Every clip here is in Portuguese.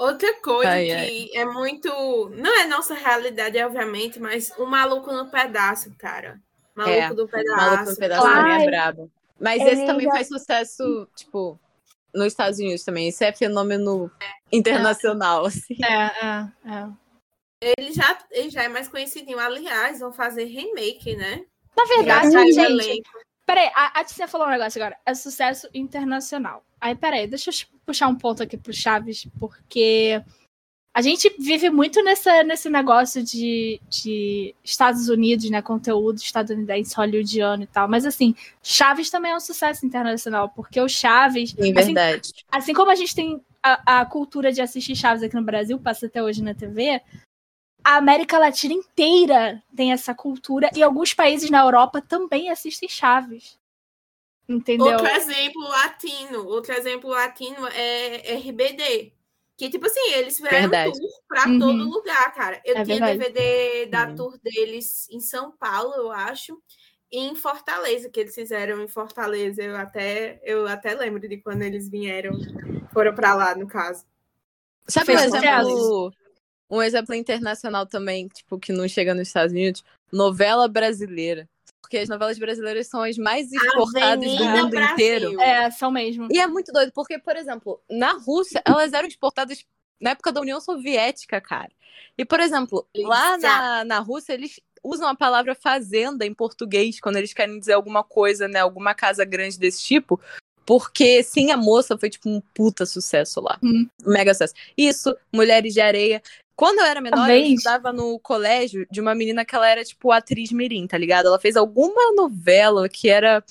Outra coisa ai, que ai. é muito. Não é nossa realidade, obviamente, mas o maluco no pedaço, cara. Maluco é, do pedaço. Maluco no pedaço também é brabo. Mas esse também já... faz sucesso, tipo, nos Estados Unidos também. Isso é fenômeno internacional, assim. É, é, é. Ele já, ele já é mais conhecidinho. Aliás, vão fazer remake, né? Na verdade, gente. Peraí, a, a Ticia falou um negócio agora. É sucesso internacional. Aí, peraí, deixa eu puxar um ponto aqui pro Chaves, porque a gente vive muito nessa, nesse negócio de, de Estados Unidos, né? Conteúdo estadunidense, hollywoodiano e tal. Mas assim, Chaves também é um sucesso internacional, porque o Chaves. Assim, verdade. Assim como a gente tem a, a cultura de assistir Chaves aqui no Brasil, passa até hoje na TV, a América Latina inteira tem essa cultura e alguns países na Europa também assistem Chaves. Entendeu? Outro exemplo latino, outro exemplo latino é RBD. Que, tipo assim, eles fizeram verdade. tour pra uhum. todo lugar, cara. Eu é tinha verdade. DVD da uhum. tour deles em São Paulo, eu acho, e em Fortaleza, que eles fizeram em Fortaleza. Eu até, eu até lembro de quando eles vieram, foram pra lá, no caso. Sabe, por exemplo, um exemplo internacional também, tipo, que não chega nos Estados Unidos, novela brasileira. Porque as novelas brasileiras são as mais exportadas do mundo Brasil. inteiro. É, são mesmo. E é muito doido, porque, por exemplo, na Rússia, elas eram exportadas na época da União Soviética, cara. E, por exemplo, lá na, na Rússia, eles usam a palavra fazenda em português quando eles querem dizer alguma coisa, né? Alguma casa grande desse tipo. Porque Sim a Moça foi tipo um puta sucesso lá. Hum. Mega sucesso. Isso, Mulheres de Areia. Quando eu era menor, eu estudava no colégio de uma menina que ela era, tipo, atriz mirim, tá ligado? Ela fez alguma novela que era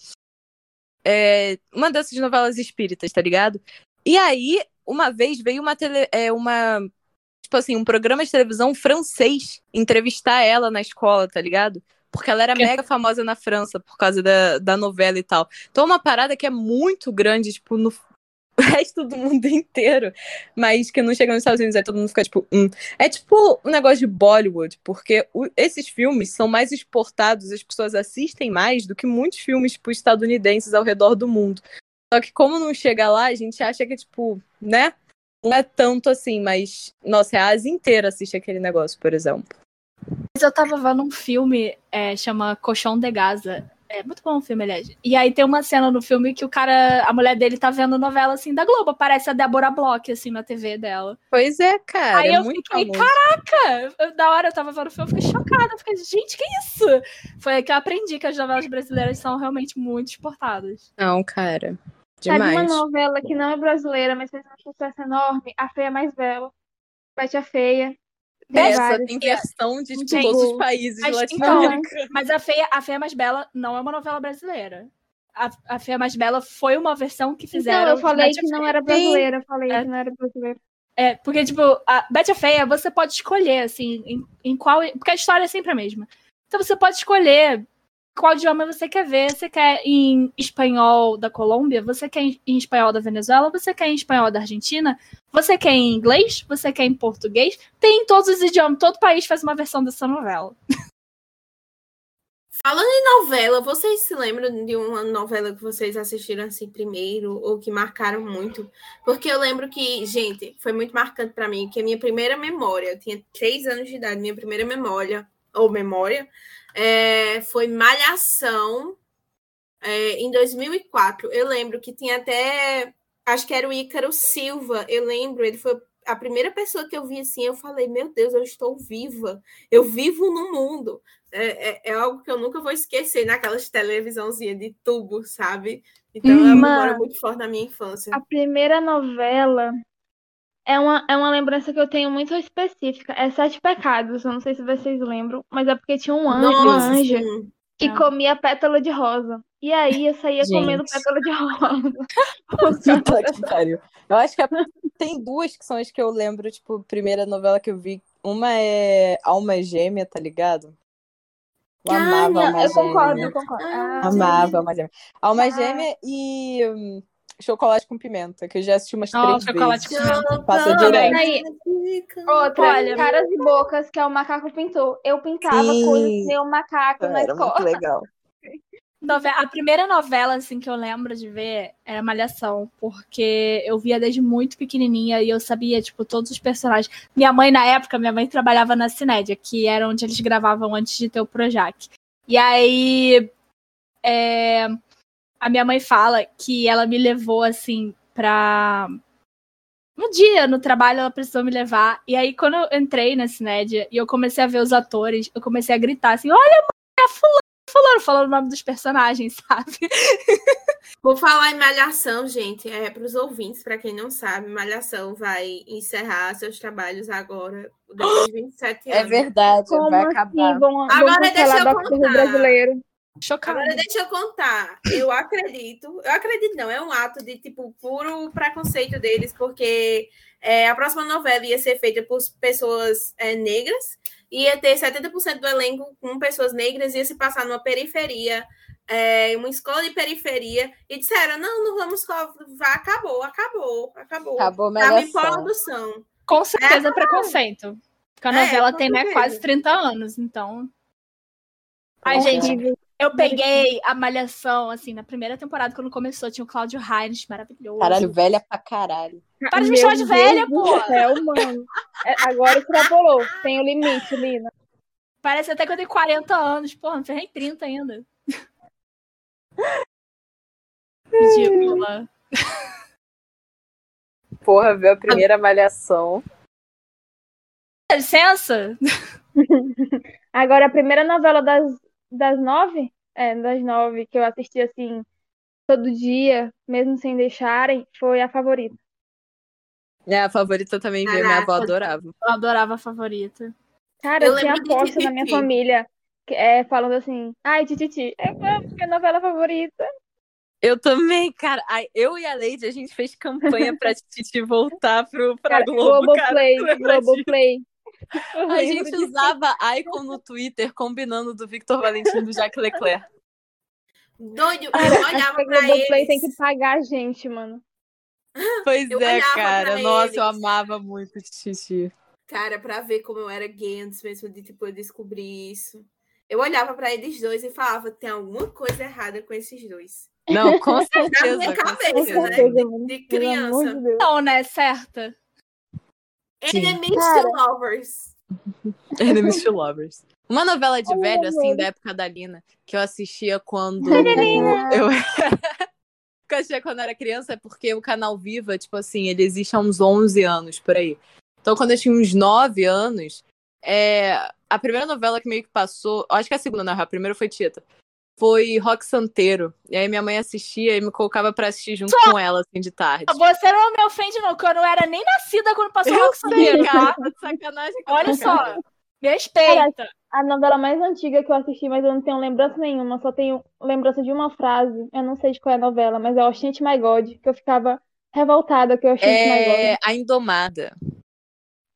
é, uma dessas novelas espíritas, tá ligado? E aí, uma vez veio uma, tele, é, uma tipo assim, um programa de televisão francês entrevistar ela na escola, tá ligado? Porque ela era que... mega famosa na França por causa da, da novela e tal. Então, é uma parada que é muito grande, tipo, no, o resto do mundo inteiro, mas que não chega nos Estados Unidos, aí todo mundo fica tipo, hum. É tipo um negócio de Bollywood, porque o, esses filmes são mais exportados, as pessoas assistem mais do que muitos filmes tipo, estadunidenses ao redor do mundo. Só que como não chega lá, a gente acha que, tipo, né? Não é tanto assim, mas, nossa, a Ásia inteira assiste aquele negócio, por exemplo. Mas eu tava vendo um filme, é, chama Colchão de Gaza. É muito bom o filme, aliás. E aí tem uma cena no filme que o cara, a mulher dele tá vendo novela assim da Globo, parece a Débora Bloch assim na TV dela. Pois é, cara. Aí é eu fiquei, famoso. caraca! Da hora eu tava vendo o filme, eu fiquei chocada. Eu fiquei, gente, que isso? Foi aí que eu aprendi que as novelas brasileiras são realmente muito exportadas. Não, cara. Demais. Sabe uma novela que não é brasileira, mas fez um sucesso enorme? A Feia Mais Bela. Bete a Feia. Essa tem versão de tipo, todos os países latino-americanos. Então, mas a Feia, a Feia Mais Bela não é uma novela brasileira. A, a Feia Mais Bela foi uma versão que fizeram. Então, eu falei que não era brasileira. Eu falei é. que não era brasileira. É, porque, tipo, a Betty a Feia, você pode escolher, assim, em, em qual. Porque a história é sempre a mesma. Então você pode escolher qual idioma você quer ver. Você quer em espanhol da Colômbia? Você quer em espanhol da Venezuela? Você quer em espanhol da Argentina? Você quer em inglês? Você quer em português? Tem em todos os idiomas. Todo país faz uma versão dessa novela. Falando em novela, vocês se lembram de uma novela que vocês assistiram assim primeiro ou que marcaram muito? Porque eu lembro que, gente, foi muito marcante para mim, que a minha primeira memória, eu tinha três anos de idade, minha primeira memória, ou memória, é, foi Malhação é, em 2004. Eu lembro que tinha até, acho que era o Ícaro Silva, eu lembro, ele foi a primeira pessoa que eu vi assim, eu falei, meu Deus, eu estou viva, eu vivo no mundo. É, é, é algo que eu nunca vou esquecer naquelas televisãozinhas de tubo, sabe? Então é uma memória muito forte na minha infância. A primeira novela é uma, é uma lembrança que eu tenho muito específica. É Sete Pecados, eu não sei se vocês lembram, mas é porque tinha um anjo, uma anja, que ah. comia pétala de rosa. E aí eu saía Gente. comendo pétala de rosa. que pariu. Eu acho que tem duas que são as que eu lembro, tipo, primeira novela que eu vi. Uma é Alma Gêmea, tá ligado? Eu amava ah, Alma eu Gêmea. Concordo, eu concordo. Ah, amava Alma Gêmea. Alma ah. Gêmea e hum, chocolate com pimenta, que eu já assisti umas três chocolate vezes. Com pimenta. Passa direto. Aí, outra, Olha, caras e bocas, que é o macaco pintor. Eu pintava Sim. coisas o macaco na era escola. Muito legal. a primeira novela assim que eu lembro de ver era Malhação, porque eu via desde muito pequenininha e eu sabia tipo todos os personagens. Minha mãe na época, minha mãe trabalhava na Cinédia, que era onde eles gravavam antes de ter o Projac. E aí é, a minha mãe fala que ela me levou assim pra um dia no trabalho ela precisou me levar. E aí, quando eu entrei na Cinédia e eu comecei a ver os atores, eu comecei a gritar assim: Olha, mãe, a fulano, fulano, falando o nome dos personagens, sabe? Vou falar em Malhação, gente, é para os ouvintes, para quem não sabe, Malhação vai encerrar seus trabalhos agora, depois de 27 é anos. É verdade, Como vai assim? acabar. Vão, Agora vão deixa eu contar. brasileiro. Chocada. Agora deixa eu contar. Eu acredito, eu acredito não, é um ato de tipo puro preconceito deles, porque é, a próxima novela ia ser feita por pessoas é, negras, ia ter 70% do elenco com pessoas negras, ia se passar numa periferia, é, uma escola de periferia, e disseram: não, não vamos, vai, acabou, acabou, acabou. Acabou Tava em Malhação. produção. Com certeza É, preconceito. Porque a É, novela tem né, quase 30 anos, então. Ai, É. gente. Eu peguei a Malhação, assim, na primeira temporada, quando começou, tinha o Cláudio Heinz, maravilhoso. Caralho, velha pra caralho. Para de me chamar de velha, pô. céu, mano. É, agora extrapolou. Tem o limite, Lina. Parece até que eu tenho 40 anos. Porra, não ferrei 30 ainda. Ridícula. Porra, viu a primeira malhação. Dá licença? Agora, a primeira novela das, das nove, é, das nove, que eu assisti assim, todo dia, mesmo sem deixarem, foi a favorita. É, a favorita também veio, minha avó adorava. Eu adorava a favorita. Cara, Eu eu tinha lembro de aposta na minha família, que- é, falando assim, ai, Tititi, é a minha novela favorita. Eu também, cara. Ai, eu e a Leide, a gente fez campanha pra Titi voltar pro, pra Cara, Globo, cara. Globoplay, disso? Globoplay. Eu A gente disso. usava icon no Twitter combinando do Victor Valentim e do Jacques Leclerc. Doido, eu Cara, olhava pra Globoplay eles. tem que pagar a gente, mano. Pois Eu é, cara. Nossa, eu eles. amava muito Titi. Cara, pra ver como eu era gay antes mesmo de tipo, eu descobrir isso. Eu olhava pra eles dois e falava, tem alguma coisa errada com esses dois. Não, com Na certeza. minha com cabeça, Com certeza. né? De criança. de Deus. Não, né? Certa. Enemies Cara. to lovers. Enemies to Lovers. Uma novela de velho, assim, da época da Lina, que eu assistia quando eu. que eu assistia quando eu era criança, é porque o canal Viva, tipo assim, ele existe há uns 11 anos por aí. Então, quando eu tinha uns 9 anos, é... a primeira novela que meio que passou, acho que a segunda, não, a primeira foi Tita, foi Rock Santeiro. E aí minha mãe assistia e me colocava pra assistir junto com ela, assim, de tarde. Você não me ofende, não, que eu não era nem nascida quando passou o Eu Rock Santeiro, cara, tá? sacanagem. Olha só. cara. Me respeita. A novela mais antiga que eu assisti, mas eu não tenho lembrança nenhuma, só tenho lembrança de uma frase. Eu não sei de qual é a novela, mas é o Oxente My God, que eu ficava revoltada que o Oxente É a Indomada.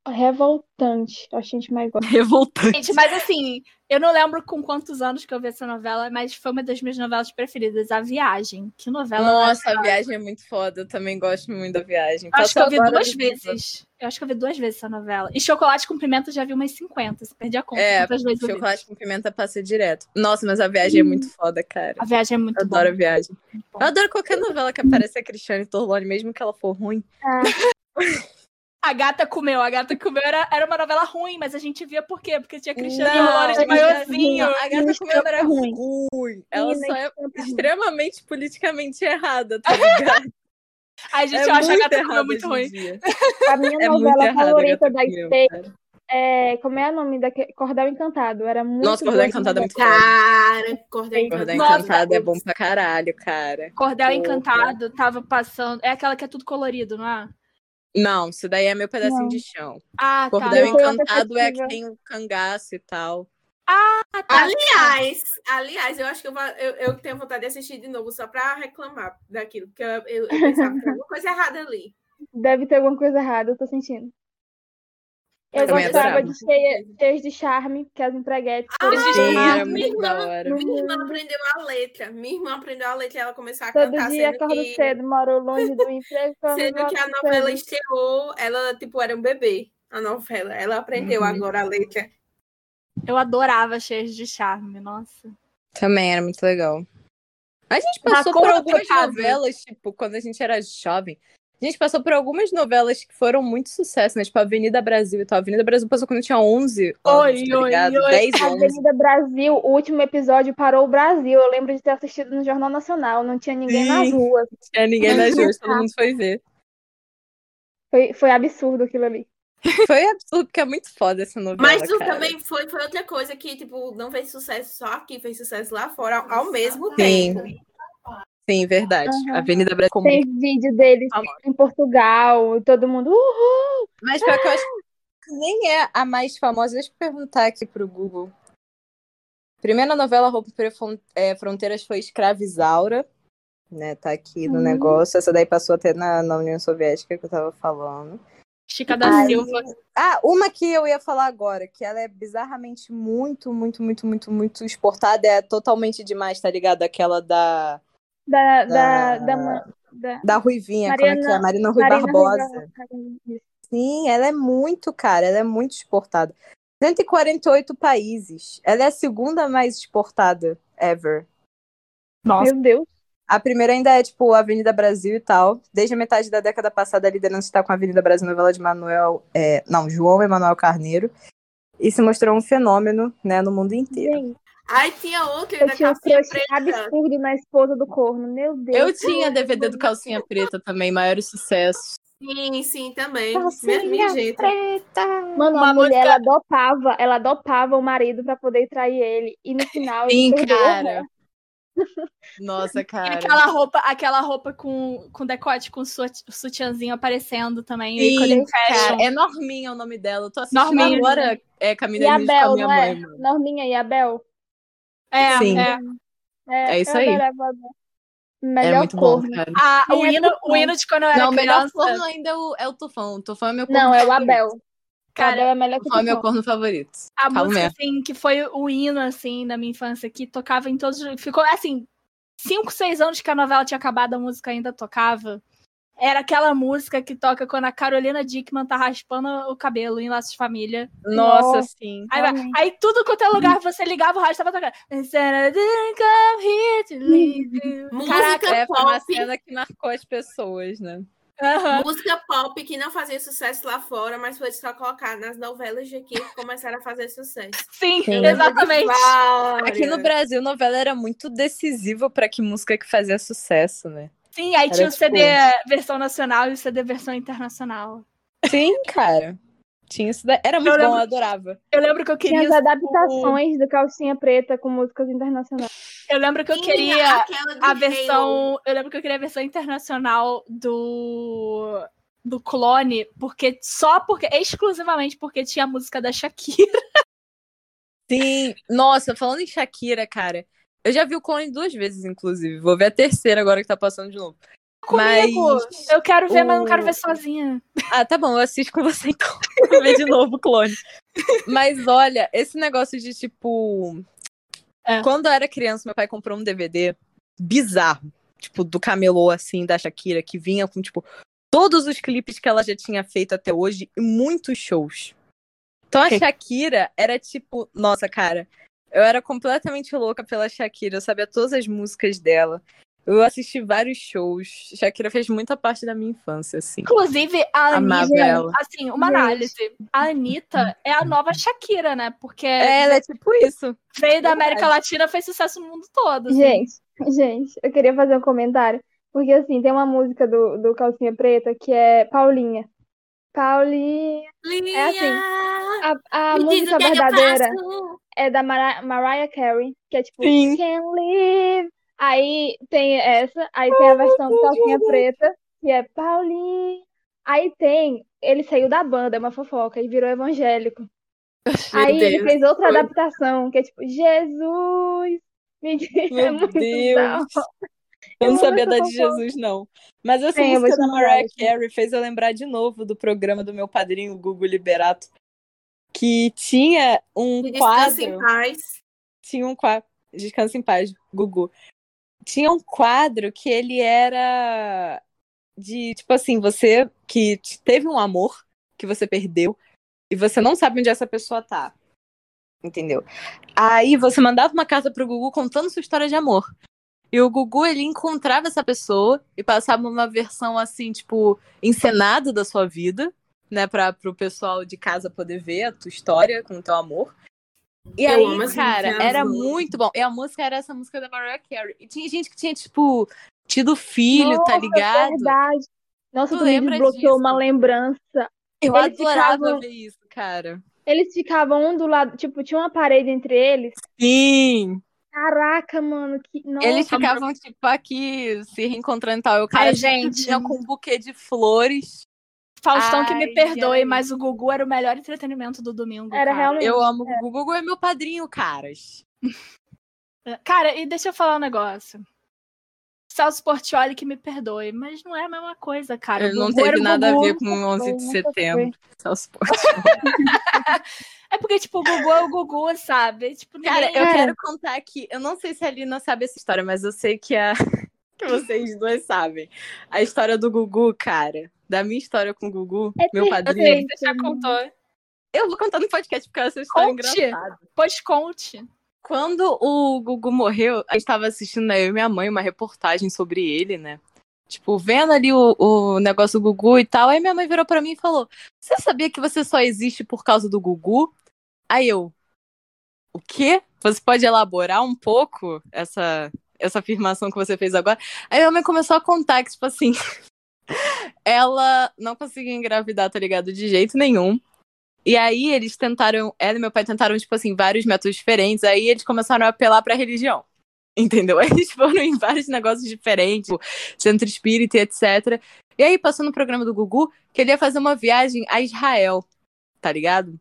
My God. Revoltante, Oxente My God. Revoltante. Gente, mas assim, eu não lembro com quantos anos que eu vi essa novela, mas foi uma das minhas novelas preferidas, A Viagem. Que novela Nossa, a viagem é muito foda. Eu também gosto muito da viagem. Acho que eu vi duas vezes. Eu acho que eu vi duas vezes essa novela. E Chocolate com Pimenta eu já vi umas 50. Você perdi a conta É, vezes eu vi. Chocolate com pimenta passa direto. Nossa, mas a viagem é muito foda, cara. A viagem é muito Eu adoro a viagem. muito bom. Eu adoro qualquer novela que aparece a Cristiane Torlone, mesmo que ela for ruim. A Gata Comeu. A Gata Comeu era, era uma novela ruim, mas a gente via por quê? Porque tinha Cristiane Não, Dolores de gente maiorzinho. A gata comeu era ruim. ruim. Ela só é é ruim. extremamente politicamente errada, tá ligado? A gente é acha a Gata Comeu muito ruim. A minha É muito novela favorita da Stay é. Como é o nome daquele? Cordel Encantado. Era muito Nossa, Cordel Encantado é muito. Cara, Cordel Cordel Nossa, Encantado é bom pra caralho, cara. Cordel Porra. Encantado tava passando. É aquela que é tudo colorido, não é? Não, isso daí é meu pedacinho Não. de chão. Ah, tá. Cordel uma Encantado é que tem o cangaço e tal. Ah, tá. Aliás, aliás, eu acho que eu, vou- eu, eu tenho vontade de assistir de novo só pra reclamar daquilo, porque eu, eu, eu pensava que tinha alguma coisa errada ali. Deve ter alguma coisa errada, eu tô sentindo. Eu também gostava adorava. de cheias, de charme, que as empreguetes. Ah, era minha irmã, minha irmã aprendeu a letra. Minha irmã aprendeu a letra e ela começou a Todo cantar, dia sendo acordo que, cedo, moro longe do emprego. sendo que a novela cedo. estreou, ela, tipo, era um bebê, a novela. Ela aprendeu Uhum. agora a letra. Eu adorava Cheias de Charme, nossa. Também era muito legal. A gente passou por algumas novelas, tipo, quando a gente era jovem. A gente passou por algumas novelas que foram muito sucesso, né? Tipo, Avenida Brasil e tal. Avenida Brasil passou quando eu tinha 11 anos, oi, tá ligado? Oi, oi. 10 anos. Avenida Brasil, o último episódio parou o Brasil. Eu lembro de ter assistido no Jornal Nacional. Não tinha ninguém Sim. nas ruas. Não tinha ninguém nas ruas, todo mundo foi ver. Foi, foi absurdo aquilo ali. Foi absurdo, porque é muito foda essa novela. Mas isso também foi, foi outra coisa que, tipo, não fez sucesso só aqui, fez sucesso lá fora ao, ao mesmo Sim. tempo. Sim, verdade. Uhum. Avenida Brasil. Tem vídeo deles em Portugal, todo mundo. Uhul! Mas pior que eu acho que nem é a mais famosa. Deixa eu perguntar aqui pro Google. Primeira novela Romper é, Fronteiras foi Escravizaura, né? Tá aqui no uhum. negócio. Essa daí passou até na, na União Soviética que eu tava falando. Chica da Aí... Silva. Ah, uma que eu ia falar agora, que ela é bizarramente muito, muito, muito, muito, muito exportada, é totalmente demais, tá ligado? Aquela da da, da, da, da, da Ruivinha, Mariana, como é que é? Marina Rui Marina Barbosa. Rui Sim, ela é muito, cara, ela é muito exportada. 148 países. Ela é a segunda mais exportada ever. Nossa. Meu Deus. A primeira ainda é, tipo, a Avenida Brasil e tal. Desde a metade da década passada, a liderança está com a Avenida Brasil, novela de Manuel. É, não, João Emanuel Carneiro. E se mostrou um fenômeno, né, no mundo inteiro. Gente, Ai, tinha outro eu da tinha calcinha um preta. absurdo na esposa do corno, meu Deus. Eu tinha DVD do Calcinha Preta também, maiores sucessos. Sim, sim, também. Calcinha preta. Mano, uma, mulher, música... ela adotava, ela adotava o marido para poder trair ele. E no final Sim, cara. Nossa, cara. E aquela roupa, aquela roupa com, com decote, com sutiãzinho aparecendo também. Sim, cara, é Norminha o nome dela. Eu tô assistindo Norminha. agora é, Caminho e Abel, com a minha mãe. É? Norminha e Abel. É, Sim. é. É, é isso aí. Melhor é muito corno. bom, cara. Ah, o, hino, o hino de quando eu era Não, o melhor corno ainda é o, é o Tufão. O Tufão é meu corno Não, é o Abel. Cara, é melhor que o Tufão é meu corno favorito. A Calma música, mesmo. assim, que foi o hino, assim, da minha infância, que tocava em todos... Ficou, assim, cinco, seis anos que a novela tinha acabado, a música ainda tocava. Era aquela música que toca quando a Carolina Dickman tá raspando o cabelo em Laços de Família. Nossa, Nossa. sim. Aí, aí, tudo quanto é lugar você ligava o rádio tava tocando. Caraca, é, foi uma cena que marcou as pessoas, né? Uhum. Música pop que não fazia sucesso lá fora, mas foi só colocar nas novelas de aqui que começaram a fazer sucesso. Sim, Sim. exatamente. Aqui no Brasil, novela era muito decisiva para que música que fazia sucesso, né? Sim, aí Era tinha o CD tipo... versão nacional e o CD versão internacional. Sim, cara. Tinha isso daí. Era muito eu bom, lembro, eu adorava. Eu lembro que eu queria. Tinha as adaptações do Calcinha Preta com músicas internacionais. Eu lembro que eu Sim, queria a versão. Halo. Eu lembro que eu queria a versão internacional do. Do clone, porque só porque. Exclusivamente porque tinha a música da Shakira. Sim, nossa, falando em Shakira, cara, eu já vi o clone duas vezes, inclusive. Vou ver a terceira agora que tá passando de novo. Comigo. Mas. Eu quero ver, o... mas não quero ver sozinha. Ah, tá bom, eu assisto com você então. Vou ver de novo o clone. Mas olha, esse negócio de tipo. É. Quando eu era criança, meu pai comprou um DVD bizarro. Tipo, do camelô, assim, da Shakira, que vinha com, tipo, todos os clipes que ela já tinha feito até hoje e muitos shows. Então a Shakira era tipo, nossa, cara, eu era completamente louca pela Shakira, eu sabia todas as músicas dela. Eu assisti vários shows. Shakira fez muita parte da minha infância, assim. Inclusive, a Anitta, assim, uma análise. A Anitta é a nova Shakira, né? Porque. É, ela é tipo isso. Veio da América Latina, fez sucesso no mundo todo. Assim. Gente, gente, eu queria fazer um comentário. Porque, assim, tem uma música do, do Calcinha Preta que é Paulinha. Paulinha. Linha, é assim. A, a música verdadeira é da Mar Mariah Carey, que é tipo Sim. Can't Live. Aí tem essa, aí tem a versão do Calcinha Preta, que é Paulinha. Aí tem, ele saiu da banda, é uma fofoca, e virou evangélico. Meu aí Deus, ele fez outra adaptação, que é tipo, Jesus! Meu é muito Deus! Eu não sabia da de Jesus, não. Mas essa Sim, música da Mariah Carey fez eu lembrar de novo do programa do meu padrinho, Google Liberato, que tinha um quadro. Descansa em paz. Tinha um quadro. Descansa em paz, Gugu. Tinha um quadro que ele era de, tipo assim, você que teve um amor que você perdeu e você não sabe onde essa pessoa tá. Entendeu? Aí você mandava uma carta pro Gugu contando sua história de amor. E o Gugu, ele encontrava essa pessoa e passava uma versão assim, tipo, encenada da sua vida, né, para o pessoal de casa poder ver a tua história com o teu amor. E eu aí, cara, era muito bom. E a música era essa música da Mariah Carey. E tinha gente que tinha, tipo, tido filho, tá Nossa, tá ligado? verdade. Nossa, tu, tu me desbloqueou uma lembrança. Eu eles adorava ficavam... ver isso, cara. Eles ficavam um do lado, tipo, tinha uma parede entre eles. Sim! Caraca, mano, que. Nossa, Eles ficavam, tipo, aqui se reencontrando e tal. O cara Ai, gente. Tinha com um buquê de flores. Faustão ai, que me perdoe, ai. mas o Gugu era o melhor entretenimento do domingo. Era cara. realmente. Eu amo o Gugu. O Gugu é meu padrinho, caras. Cara, e deixa eu falar um negócio. Celso Portioli que me perdoe, mas não é a mesma coisa, cara. Ele não teve nada Gugu, a ver com o 11 de setembro. Celso Portioli. é porque, tipo, o Gugu é o Gugu, sabe? Tipo, ninguém... Cara, eu é. quero contar aqui. Eu não sei se a Lina sabe essa história, mas eu sei que, a... que vocês dois sabem. A história do Gugu, cara. Da minha história com o Gugu, é meu padrinho. Você já contou. Eu vou contar no podcast porque essa história conte. é engraçada. Pois conte. Quando o Gugu morreu, a gente tava assistindo, né, eu e minha mãe, uma reportagem sobre ele, né? Tipo, vendo ali o, o negócio do Gugu e tal. Aí minha mãe virou para mim e falou: Você sabia que você só existe por causa do Gugu? Aí eu. O quê? Você pode elaborar um pouco essa, essa afirmação que você fez agora? Aí minha mãe começou a contar que, tipo assim. ela não conseguia engravidar, tá ligado? De jeito nenhum. E aí eles tentaram, ela e meu pai tentaram, tipo assim, vários métodos diferentes. Aí eles começaram a apelar pra religião. Entendeu? Eles foram em vários negócios diferentes, tipo, centro espírita, etc. E aí passou no programa do Gugu que ele ia fazer uma viagem a Israel, tá ligado?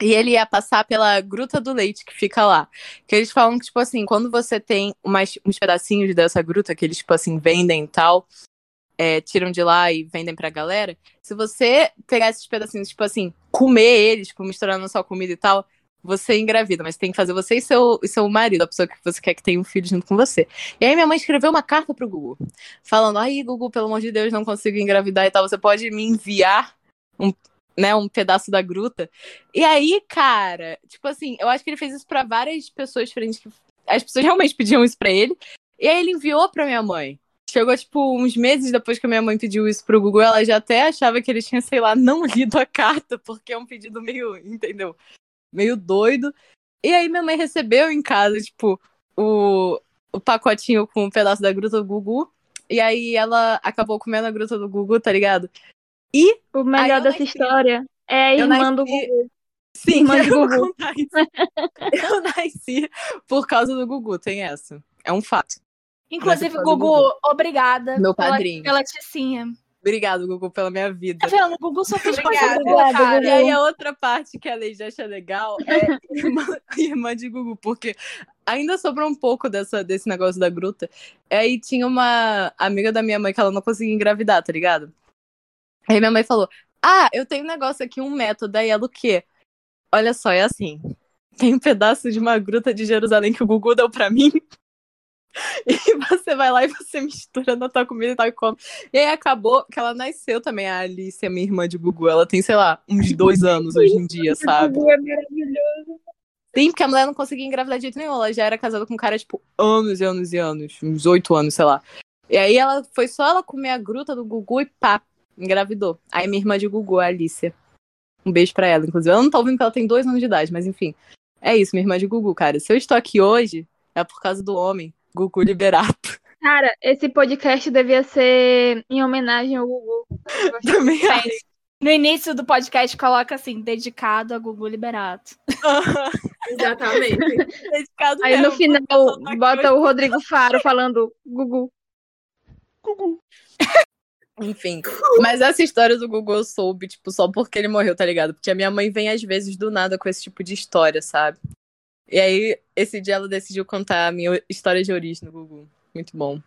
E ele ia passar pela Gruta do Leite, que fica lá. Que eles falam que, tipo assim, quando você tem umas, uns pedacinhos dessa gruta que eles, tipo assim, vendem e tal, é, tiram de lá e vendem pra galera, se você pegar esses pedacinhos, tipo assim, comer eles, tipo, misturando na sua comida e tal, você engravida, mas tem que fazer você e seu, e seu marido, a pessoa que você quer que tenha um filho junto com você. E aí minha mãe escreveu uma carta pro Google, falando, aí, Google, pelo amor de Deus, não consigo engravidar e tal, você pode me enviar um, né, um pedaço da gruta. E aí, cara, tipo assim, eu acho que ele fez isso para várias pessoas diferentes, as pessoas realmente pediam isso para ele, e aí ele enviou pra minha mãe. Chegou, tipo, uns meses depois que a minha mãe pediu isso pro Google, ela já até achava que ele tinha, sei lá, não lido a carta, porque é um pedido meio, entendeu? Meio doido. E aí minha mãe recebeu em casa, tipo, o, o pacotinho com um pedaço da gruta do Gugu. E aí ela acabou comendo a gruta do Gugu, tá ligado? E. O melhor dessa história é a irmã do Gugu. Sim, irmã eu Gugu. eu nasci por causa do Gugu, tem essa. É um fato. Inclusive, Gugu, obrigada. Meu padrinho. Pela, pela ticinha. Obrigado, Gugu, pela minha vida. Tá vendo? Gugu só fez boa, cara. E aí a outra parte que a Lei já acha legal é irmã, irmã de Gugu, porque ainda sobrou um pouco dessa, desse negócio da gruta. Aí tinha uma amiga da minha mãe que ela não conseguia engravidar, tá ligado? Aí minha mãe falou: Ah, eu tenho um negócio aqui, um método. Aí ela o quê? Olha só, é assim. Tem um pedaço de uma gruta de Jerusalém que o Gugu deu pra mim. E você vai lá e você mistura na tua comida e tal e come. E aí acabou que ela nasceu também, a Alice, a minha irmã de Gugu. Ela tem, sei lá, uns dois anos hoje em dia, sabe? Gugu é maravilhoso. Sim, porque a mulher não conseguia engravidar de jeito nenhum. Ela já era casada com um cara, tipo, anos e anos e anos. Uns oito anos, sei lá. E aí ela foi só ela comer a gruta do Gugu e pá, engravidou. Aí minha irmã de Gugu, a Alicia. Um beijo pra ela, inclusive. Ela não tá ouvindo porque ela tem dois anos de idade, mas enfim. É isso, minha irmã de Gugu, cara. Se eu estou aqui hoje, é por causa do homem Gugu Liberato. Cara, esse podcast devia ser em homenagem ao Gugu. Também acho. No início do podcast coloca assim, dedicado a Gugu Liberato. Exatamente. dedicado Aí mesmo, no final bota o Rodrigo Faro falando Gugu. Gugu. Enfim, mas essa história do Gugu eu soube, tipo, só porque ele morreu, tá ligado? Porque a minha mãe vem às vezes do nada com esse tipo de história, sabe? E aí, esse dia ela decidiu contar a minha história de origem no Gugu. Muito bom.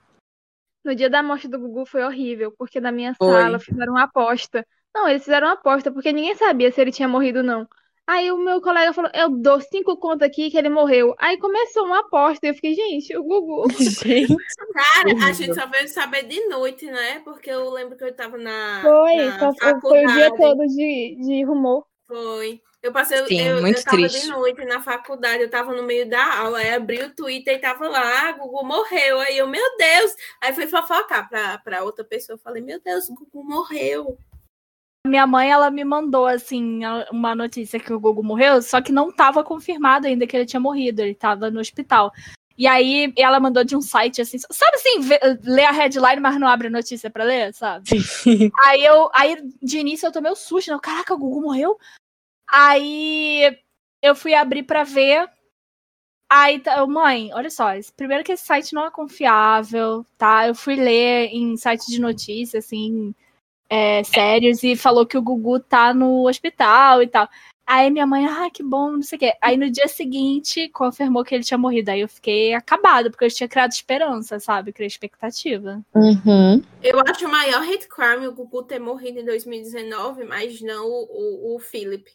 No dia da morte do Gugu foi horrível, porque na minha foi. sala fizeram uma aposta. Não, eles fizeram uma aposta, porque ninguém sabia se ele tinha morrido ou não. Aí o meu colega falou, eu dou cinco contas aqui que ele morreu. Aí começou uma aposta e eu fiquei, gente, o Gugu. Gente. Cara, a gente só veio saber de noite, né? Porque eu lembro que eu tava na. Foi, na foi, foi o dia todo de, de rumor. Foi. Eu passei, Sim, eu, muito eu tava triste. de noite na faculdade, eu tava no meio da aula, aí abri o Twitter e tava lá, ah, Gugu morreu. Aí eu, meu Deus! Aí fui fofocar pra, pra outra pessoa, eu falei, meu Deus, Gugu morreu. Minha mãe, ela me mandou, assim, uma notícia que o Gugu morreu, só que não tava confirmado ainda que ele tinha morrido, ele tava no hospital. E aí ela mandou de um site assim, sabe assim, vê, lê a headline, mas não abre a notícia pra ler, sabe? aí eu, aí de início eu tomei o um susto, não, caraca, o Gugu morreu? Aí eu fui abrir pra ver. Aí, tá, mãe, olha só, primeiro que esse site não é confiável, tá? Eu fui ler em sites de notícias, assim, é, sérios, e falou que o Gugu tá no hospital e tal. Aí minha mãe, ah, que bom, não sei o quê. Aí no dia seguinte, confirmou que ele tinha morrido. Aí eu fiquei acabada, porque eu tinha criado esperança, sabe? Criei expectativa. Uhum. Eu acho o maior hate crime o Gugu ter morrido em 2019, mas não o, o, o Philip.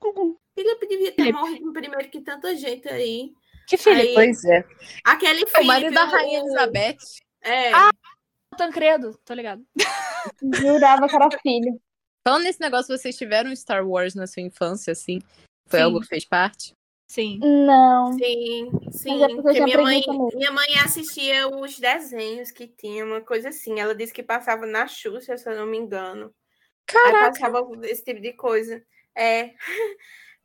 Gugu. Philip devia ter Felipe. morrido primeiro que tanta gente aí. Que Felipe? Aí, pois é. Aquele Felipe. O marido da Rainha Elizabeth. É. Ah, Tancredo, tô ligado. Jurava que era filho. Falando nesse negócio, vocês tiveram Star Wars na sua infância, assim? Foi sim. algo que fez parte? Sim. Não. Sim, sim. É porque minha mãe, minha mãe assistia os desenhos que tinha, uma coisa assim. Ela disse que passava na Xuxa, se eu não me engano. Caraca. Aí passava esse tipo de coisa. É.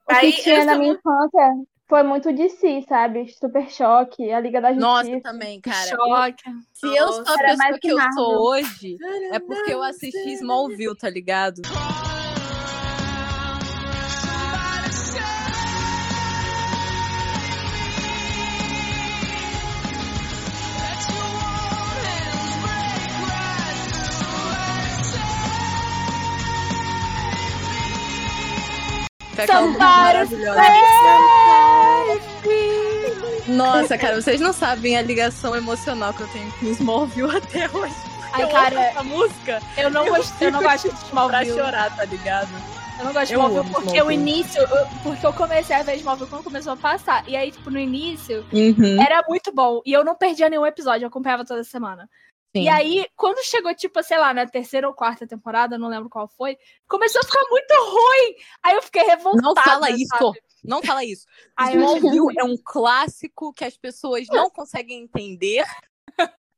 O que tinha na minha infância foi muito de si, sabe? Super Choque, a Liga da Justiça. Nossa, também, cara. Choque. Se Nossa, eu sou a pessoa que, que eu sou hoje, é porque eu assisti Smallville, tá ligado? São vários Nossa, cara, vocês não sabem a ligação emocional que eu tenho com Smallville até hoje. Ai, cara, essa música. Eu não gosto, eu não gosto de Smallville. pra chorar, tá ligado? Eu não gosto de Smallville porque Smallville. o início, eu, porque eu comecei a ver Smallville quando começou a passar. E aí, tipo, no início, uhum. era muito bom. E eu não perdia nenhum episódio, eu acompanhava toda semana. Sim. E aí, quando chegou, tipo, sei lá, na terceira ou quarta temporada, não lembro qual foi, começou a ficar muito ruim. Aí eu fiquei revoltada. Não fala sabe? isso. Não fala isso. Smallville é um clássico que as pessoas não conseguem entender.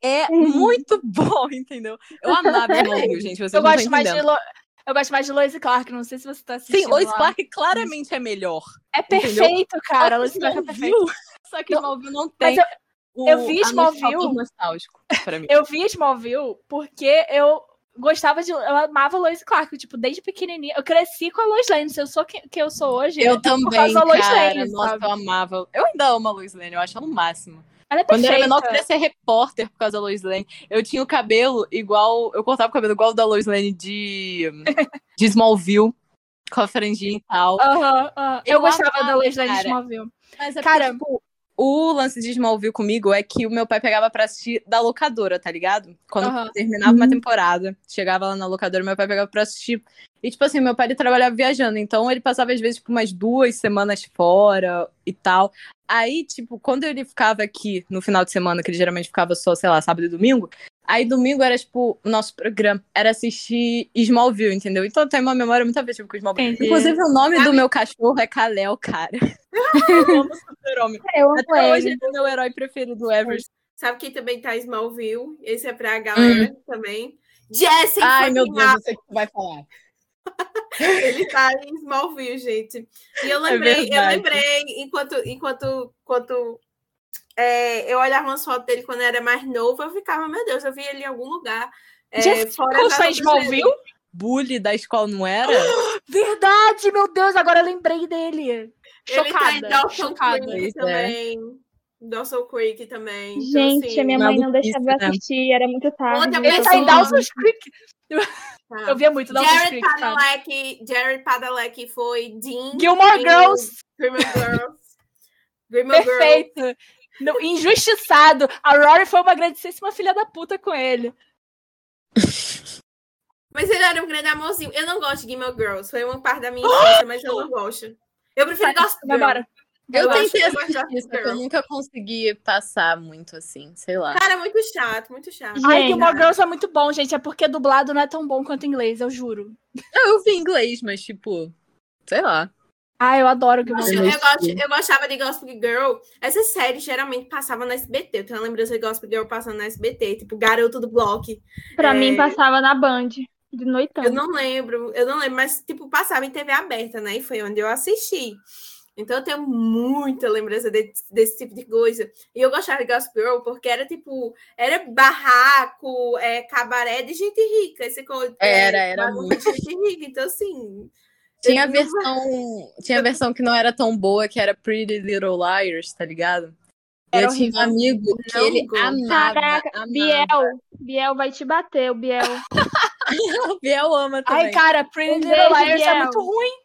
É muito bom, entendeu? Eu amava Smallville, gente. Vocês eu gosto mais de. Lo... Eu gosto mais de Lois Clark, não sei se você tá assistindo. Sim, Lois lá. Clark claramente é melhor. É perfeito, cara. Lois Clark é perfeito. Só que Smallville não tem. Mas eu, o, eu vi Smallville. nostálgico pra mim. eu vi Smallville porque eu gostava de. Eu amava Lois Clark, tipo, desde pequenininha. Eu cresci com a Lois Lane. Se eu sou que, que eu sou hoje. Eu é também, por causa da Lois cara. Lane, Nossa, sabe? eu amava. Eu ainda amo a Lois Lane, eu acho ela o máximo. Ela é Quando eu era menor, eu queria ser repórter por causa da Lois Lane. Eu tinha o cabelo igual. Eu cortava o cabelo igual o da Lois Lane de, de Smallville, com a franjinha e tal. Aham, aham. Eu, Eu gostava amava, da Lois Lane de. Smallville. Mas é Cara- porque, tipo, o lance de Smallville comigo é que o meu pai pegava pra assistir da locadora, tá ligado? Quando Aham. terminava uma temporada, chegava lá na locadora, meu pai pegava pra assistir. E, tipo assim, meu pai ele trabalhava viajando, então ele passava, às vezes, tipo, umas duas semanas fora e tal. Aí, tipo, quando ele ficava aqui no final de semana, que ele geralmente ficava só, sei lá, sábado e domingo, aí domingo era, tipo, o nosso programa, era assistir Smallville, entendeu? Então eu tenho uma memória muito afetiva com Smallville. Entendi. Inclusive, o nome do meu cachorro é Kalel, cara. Eu amo super-homem. Eu amo Até hoje ele. é meu herói preferido ever. Sabe quem também tá Smallville? Esse é pra galera também. Jesse Hum. Ai, meu Deus, eu sei o que tu vai falar. Ele tá em Smallville, gente. E eu lembrei, eu verdade. lembrei, enquanto, enquanto, enquanto é, eu olhava umas fotos dele quando era mais novo, eu ficava, meu Deus, eu vi ele em algum lugar. É, Jesse fora Smallville? Bully da escola não era? Verdade, meu Deus, agora eu lembrei dele. Ele tá em Chocada, Dawson chocada. Creek é. também. Dawson Creek também. Então, Gente, assim, a minha mãe não deixava eu né? assistir, era muito tarde. Ele tá em Dawson's Creek. tá. Eu via muito Dawson's Jared Creek? Padalecki, Jared Padalecki foi Dean. Gilmore Girls. Gilmore Girls. Gilmore Girls. Perfeito. No- injustiçado. A Rory foi uma grandíssima filha da puta com ele. Mas ele era um grande amorzinho. Eu não gosto de Gilmore Girls. Foi uma parte da minha infância, mas eu não gosto. Eu prefiro Gossip Girl. embora. Eu, Eu tentei que eu gosto de assistir que eu nunca consegui passar muito assim, sei lá. Cara, muito chato, muito chato. Gente. Ai, Gilmore Girls é muito bom, gente. É porque dublado não é tão bom quanto em inglês, eu juro. Eu, eu vi inglês, mas tipo, Sei lá. Ah, eu adoro Gilmore eu, eu, eu gostava de Gospel Girl. Essa série geralmente passava na SBT. Eu tenho uma lembrança de Gospel Girl passando na SBT, tipo Garoto do Block. Pra é... mim passava na Band, de noitão. Eu não lembro, eu não lembro, mas tipo, passava em TV aberta, né? E foi onde eu assisti. Então eu tenho muita lembrança de, desse tipo de coisa. E eu gostava de Gospel Girl porque era tipo, era barraco, é, cabaré de gente rica. Esse, era, é, era muito. De gente rica. Então, assim, tinha a versão, tinha a versão que não era tão boa, que era Pretty Little Liars, tá ligado? eu tinha um amigo que não, ele amava, Caraca, amava. Biel, Biel vai te bater, o Biel. o Biel ama também. Ai, cara, Pretty um Little Liars é muito ruim.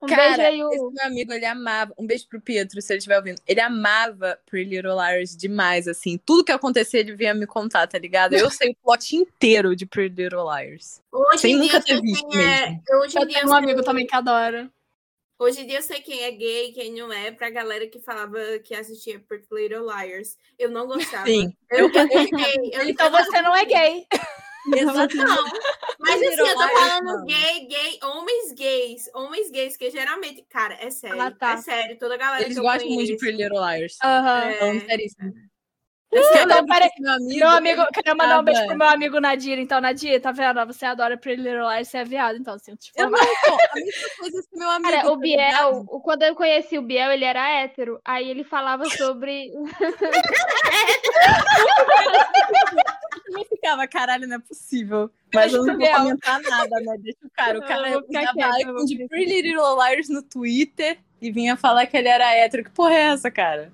Um Cara, beijo aí, o... esse meu amigo, ele amava. Um beijo pro Pietro, se ele estiver ouvindo. Ele amava Pretty Little Liars demais, assim. Tudo que acontecia, ele vinha me contar, tá ligado? Eu sei o plot inteiro de Pretty Little Liars. Hoje sem nunca ter visto é... mesmo. Hoje eu tenho um amigo também que adora. Hoje em dia eu sei quem é gay, quem não é, pra galera que falava que assistia Pretty Little Liars. Eu não gostava. Sim. Eu, eu, eu, eu então você não é gay. Exato. Não. Mas assim, eu tô falando gay, gay, homens gays, homens gays, que geralmente, cara, é sério, ah, tá. é sério, toda a galera Eles gostam muito de Pretty Little Liars. Aham. Uhum. É... seríssimo. Então, peraí, meu amigo, meu amigo queria mandar um beijo pro meu amigo Nadir. Então, Nadir, tá vendo? Você adora Pretty Little Liars, você é viado. Então, assim, tipo, eu não, a mesma coisa que meu amigo. Cara, o Biel, o, quando eu conheci o Biel, ele era hétero. Aí ele falava sobre. Eu ficava, caralho, não é possível. Mas eu não vou comentar nada, né? Deixa o cara. O cara usava icon de Pretty Little Liars no Twitter e vinha falar que ele era hétero. Que porra é essa, cara?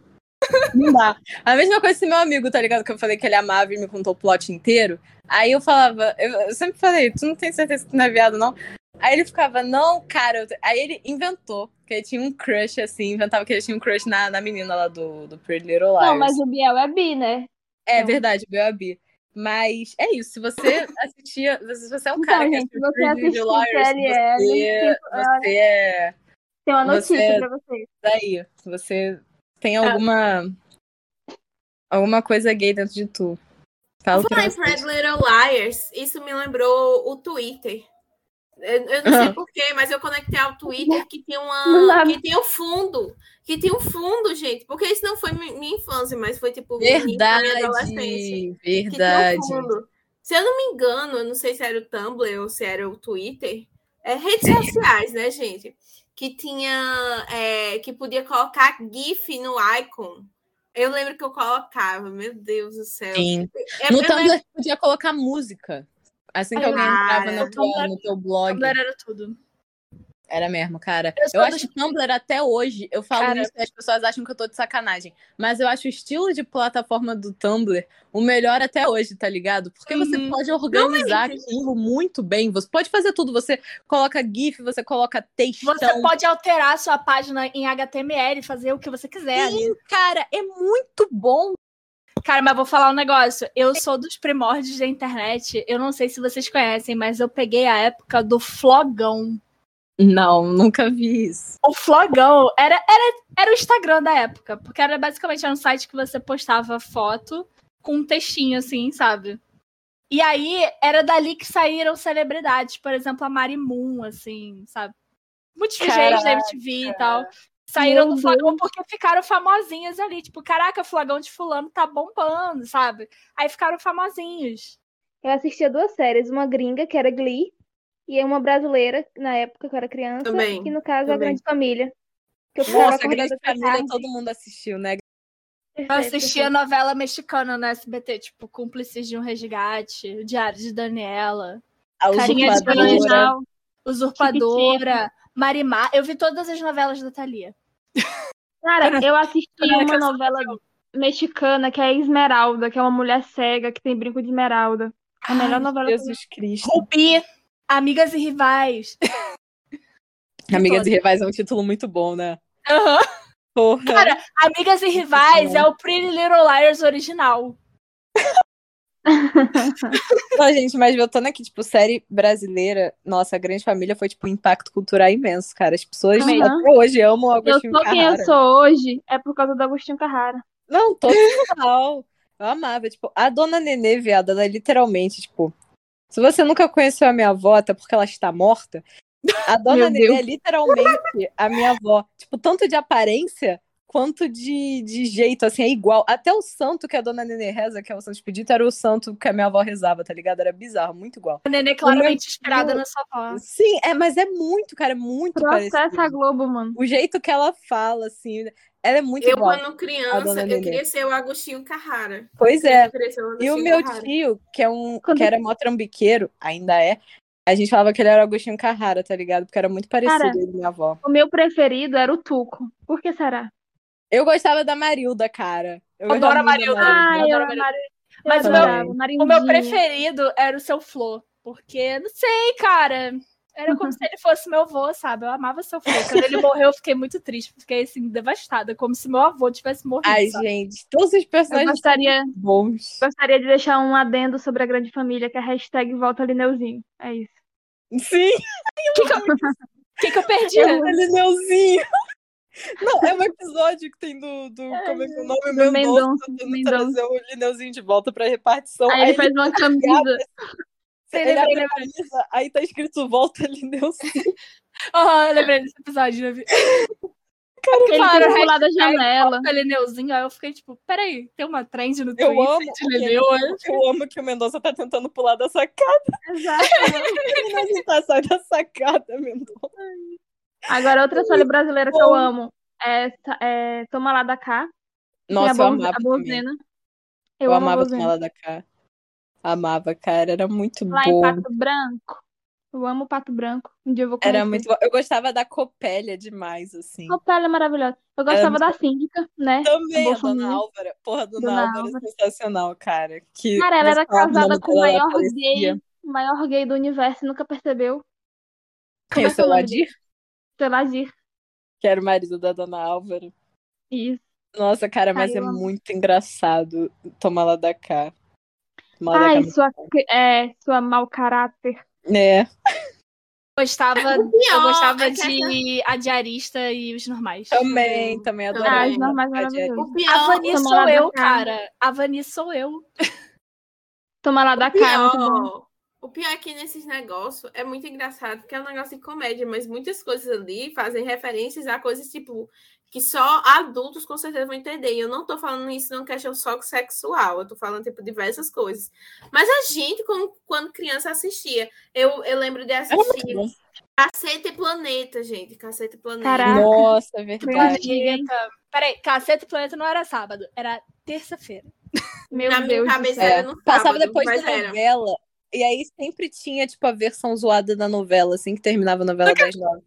Não dá. A mesma coisa esse meu amigo, tá ligado? Que eu falei que ele amava e me contou o plot inteiro. Aí eu falava, eu, eu sempre falei, tu não tem certeza que tu não é viado, não? Aí ele ficava, não, cara. Aí ele inventou que ele tinha um crush, assim, inventava que ele tinha um crush na, na menina lá do, do Pretty Little Liars. Não, mas o Biel é bi, né? É então... verdade, o Biel é bi. Mas é isso, se você assistia. Se você é um cara então, que gente, você assistiu Lawyers, CLL, você, você é. Tem uma notícia você, pra vocês. Daí, se você tem alguma. Alguma coisa gay dentro de tu. Fala em Red Little Liars, isso me lembrou o Twitter. Eu, eu não sei porquê, mas eu conectei ao Twitter que tem uma. que tem um fundo. Que tem um fundo, gente. Porque isso não foi minha infância, mas foi tipo verdade, minha adolescência. Verdade. Um se eu não me engano, eu não sei se era o Tumblr ou se era o Twitter. É redes sociais, né, gente? Que tinha. É, que podia colocar GIF no icon. Eu lembro que eu colocava, meu Deus do céu. Sim. É, no Tumblr lembro... podia colocar música. Assim que alguém entrava no, tua, no teu blog. Tumblr era tudo. Era mesmo, cara. Eu, eu acho que Tumblr até hoje, eu falo cara... isso e as pessoas acham que eu tô de sacanagem. Mas eu acho o estilo de plataforma do Tumblr o melhor até hoje, tá ligado? Porque uhum. você pode organizar aquilo muito bem. Você pode fazer tudo. Você coloca GIF, você coloca texto. Você pode alterar a sua página em HTML, fazer o que você quiser. Sim, ali. cara, é muito bom. Cara, mas vou falar um negócio. Eu sou dos primórdios da internet. Eu não sei se vocês conhecem, mas eu peguei a época do flogão. Não, nunca vi isso. O flogão era, era, era o Instagram da época, porque era basicamente um site que você postava foto com um textinho assim, sabe? E aí era dali que saíram celebridades, por exemplo, a Mari Moon, assim, sabe? Muitos VGs da MTV e tal. Saíram do flagão porque ficaram famosinhas ali. Tipo, caraca, o flagão de fulano tá bombando, sabe? Aí ficaram famosinhos. Eu assistia duas séries, uma gringa, que era Glee, e uma brasileira, na época que eu era criança, também, que no caso também. a Grande Família. Que eu Nossa, a Grande Família todo mundo assistiu, né? Eu assistia novela mexicana no SBT, tipo Cúmplices de um Resgate, O Diário de Daniela, a Usurpadora, Usurpadora Marimar. Eu vi todas as novelas da Thalia. Cara, eu assisti uma novela mexicana que é Esmeralda, que é uma mulher cega que tem brinco de esmeralda. A melhor Ai, novela. Jesus Cristo. Rubi, Amigas e Rivais. Amigas e Rivais é um título muito bom, né? Aham. Uhum. Cara, Amigas e Rivais é o Pretty Little Liars original. Não, gente, mas voltando aqui, tipo, série brasileira, nossa, a Grande Família foi, tipo, um impacto cultural imenso, cara. As pessoas uhum. até hoje amam o Agostinho Carrara. Eu sou Carrara. quem eu sou hoje é por causa do Agostinho Carrara. Não, total. eu amava, tipo, a Dona Nenê, viada, ela literalmente, tipo, se você nunca conheceu a minha avó, até porque ela está morta, A dona Nenê é literalmente a minha avó. Tipo, tanto de aparência quanto de, de jeito, assim, é igual. Até o santo que a dona Nenê reza, que é o santo expedito, era o santo que a minha avó rezava, tá ligado? Era bizarro, muito igual. A Nenê claramente inspirada na sua avó. Sim, é, mas é muito, cara, é muito Processa parecido. a Globo, mano. O jeito que ela fala, assim, ela é muito Eu, igual. quando a criança, eu Nenê. queria ser o Agostinho Carrara. Pois é. Eu o E o meu Carrara. tio, que é um Quando- que era mó trambiqueiro, ainda é, a gente falava que ele era o Agostinho Carrara, tá ligado? Porque era muito parecido Cara, ele e minha avó. O meu preferido era o Tuco. Por que será? Eu gostava da Marilda, cara. Eu Adoro a Marilda. Ah, eu adoro era Maria- Mari... Mas eu o meu- O meu preferido era o seu Flor. Porque, não sei, cara. Era como se ele fosse meu avô, sabe? Eu amava seu Flor. Quando ele morreu, eu fiquei muito triste. Fiquei, assim, devastada. Como se meu avô tivesse morrido. Ai, sabe? gente, todos os Eu personagens gostaria, são bons. gostaria de deixar um adendo sobre a grande família, que é a hashtag volta Lineuzinho. É isso. Sim, O que, que, eu... que, que eu perdi? o Lineuzinho. Não, é um episódio que tem do, do como é que é o nome? do Mendonça tentando Mendonça. trazer o Lineuzinho de volta pra repartição. Aí ele faz uma camisa. Ele abre a camisa, aí tá escrito volta Lineuzinho. Oh, eu lembrei desse episódio. Né? Ele tem falaram que pular da janela. Lineuzinho, aí eu fiquei tipo, peraí, tem uma trend no Eu Twitter amo, de aquele- Lineu. eu amo que o Mendonça tá tentando pular da sacada. Exato. Ele não tá sai da sacada, Mendonça. Agora, outra série brasileira que eu amo é, é Toma Lá da Cá. Nossa, a, eu amava a. Bozena. Eu, Eu amava. Toma lá da cá. Amava, cara. Era muito Lá em bom. Pato Branco. Eu amo Pato Branco. Um dia eu vou conhecer. Era muito bom. Eu gostava da Copélia demais, assim. Copélia é maravilhosa. Eu gostava da síndica, né? Também, a Dona. Álvara. Porra, Dona, Dona Álvara, Álvara. é sensacional, cara. Que Cara, ela era casada com o maior gay, o maior gay do universo e nunca percebeu. Quem, é seu Ladir? Selagir. Que era o marido da Dona Álvara. Isso. Nossa, cara, mas Ai, é amo. muito engraçado tomar lá da cá. Tomar lá da Ai, sua, é, sua mau caráter. É. Gostava, eu gostava de a diarista e os normais. Também, também adorava. Ah, os normais maravilhosos. A Vani sou eu, cara. A Vani sou eu. Toma lá da pior, o pior é que nesses negócios é muito engraçado, porque é um negócio de comédia, mas muitas coisas ali fazem referências a coisas tipo que só adultos com certeza vão entender. E eu não tô falando isso numa questão só sexual, eu tô falando tipo diversas coisas. Mas a gente, como, quando criança, assistia. Eu, eu lembro de muito assistir. Cacete e Planeta, gente. Cacete e Planeta. Caraca. Nossa, é verdade. Planeta. Peraí, Cacete e Planeta não era sábado, era terça-feira. Meu Na minha Deus do cabeça céu. era no Passava sábado, depois mas da era. novela. E aí sempre tinha, tipo, a versão zoada da novela, assim, que terminava a novela das nove.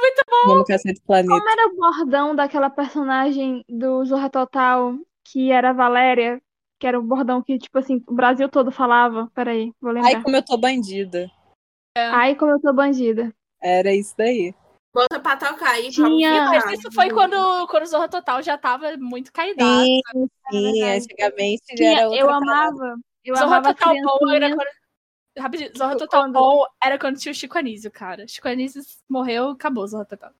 Muito bom! Cacete Planeta. Como era o bordão daquela personagem do Zorra Total, que era a Valéria? Que era o bordão que, tipo assim, o Brasil todo falava. Peraí, vou lembrar. Ai, como eu tô bandida. Ai, como eu tô bandida. Era isso daí. Bota pra tocar aí. Tinha- pra Mas isso foi quando, quando o Zorra Total já tava muito caidado. Sim, É sim, verdade. antigamente já Tinha- era outra eu parada. amava. Eu Zorra amava Total bom era quando. Rapidinho, Zorra Total quando- bom era quando tinha o Chico Anísio, cara. Chico Anísio morreu, acabou Zorra Total.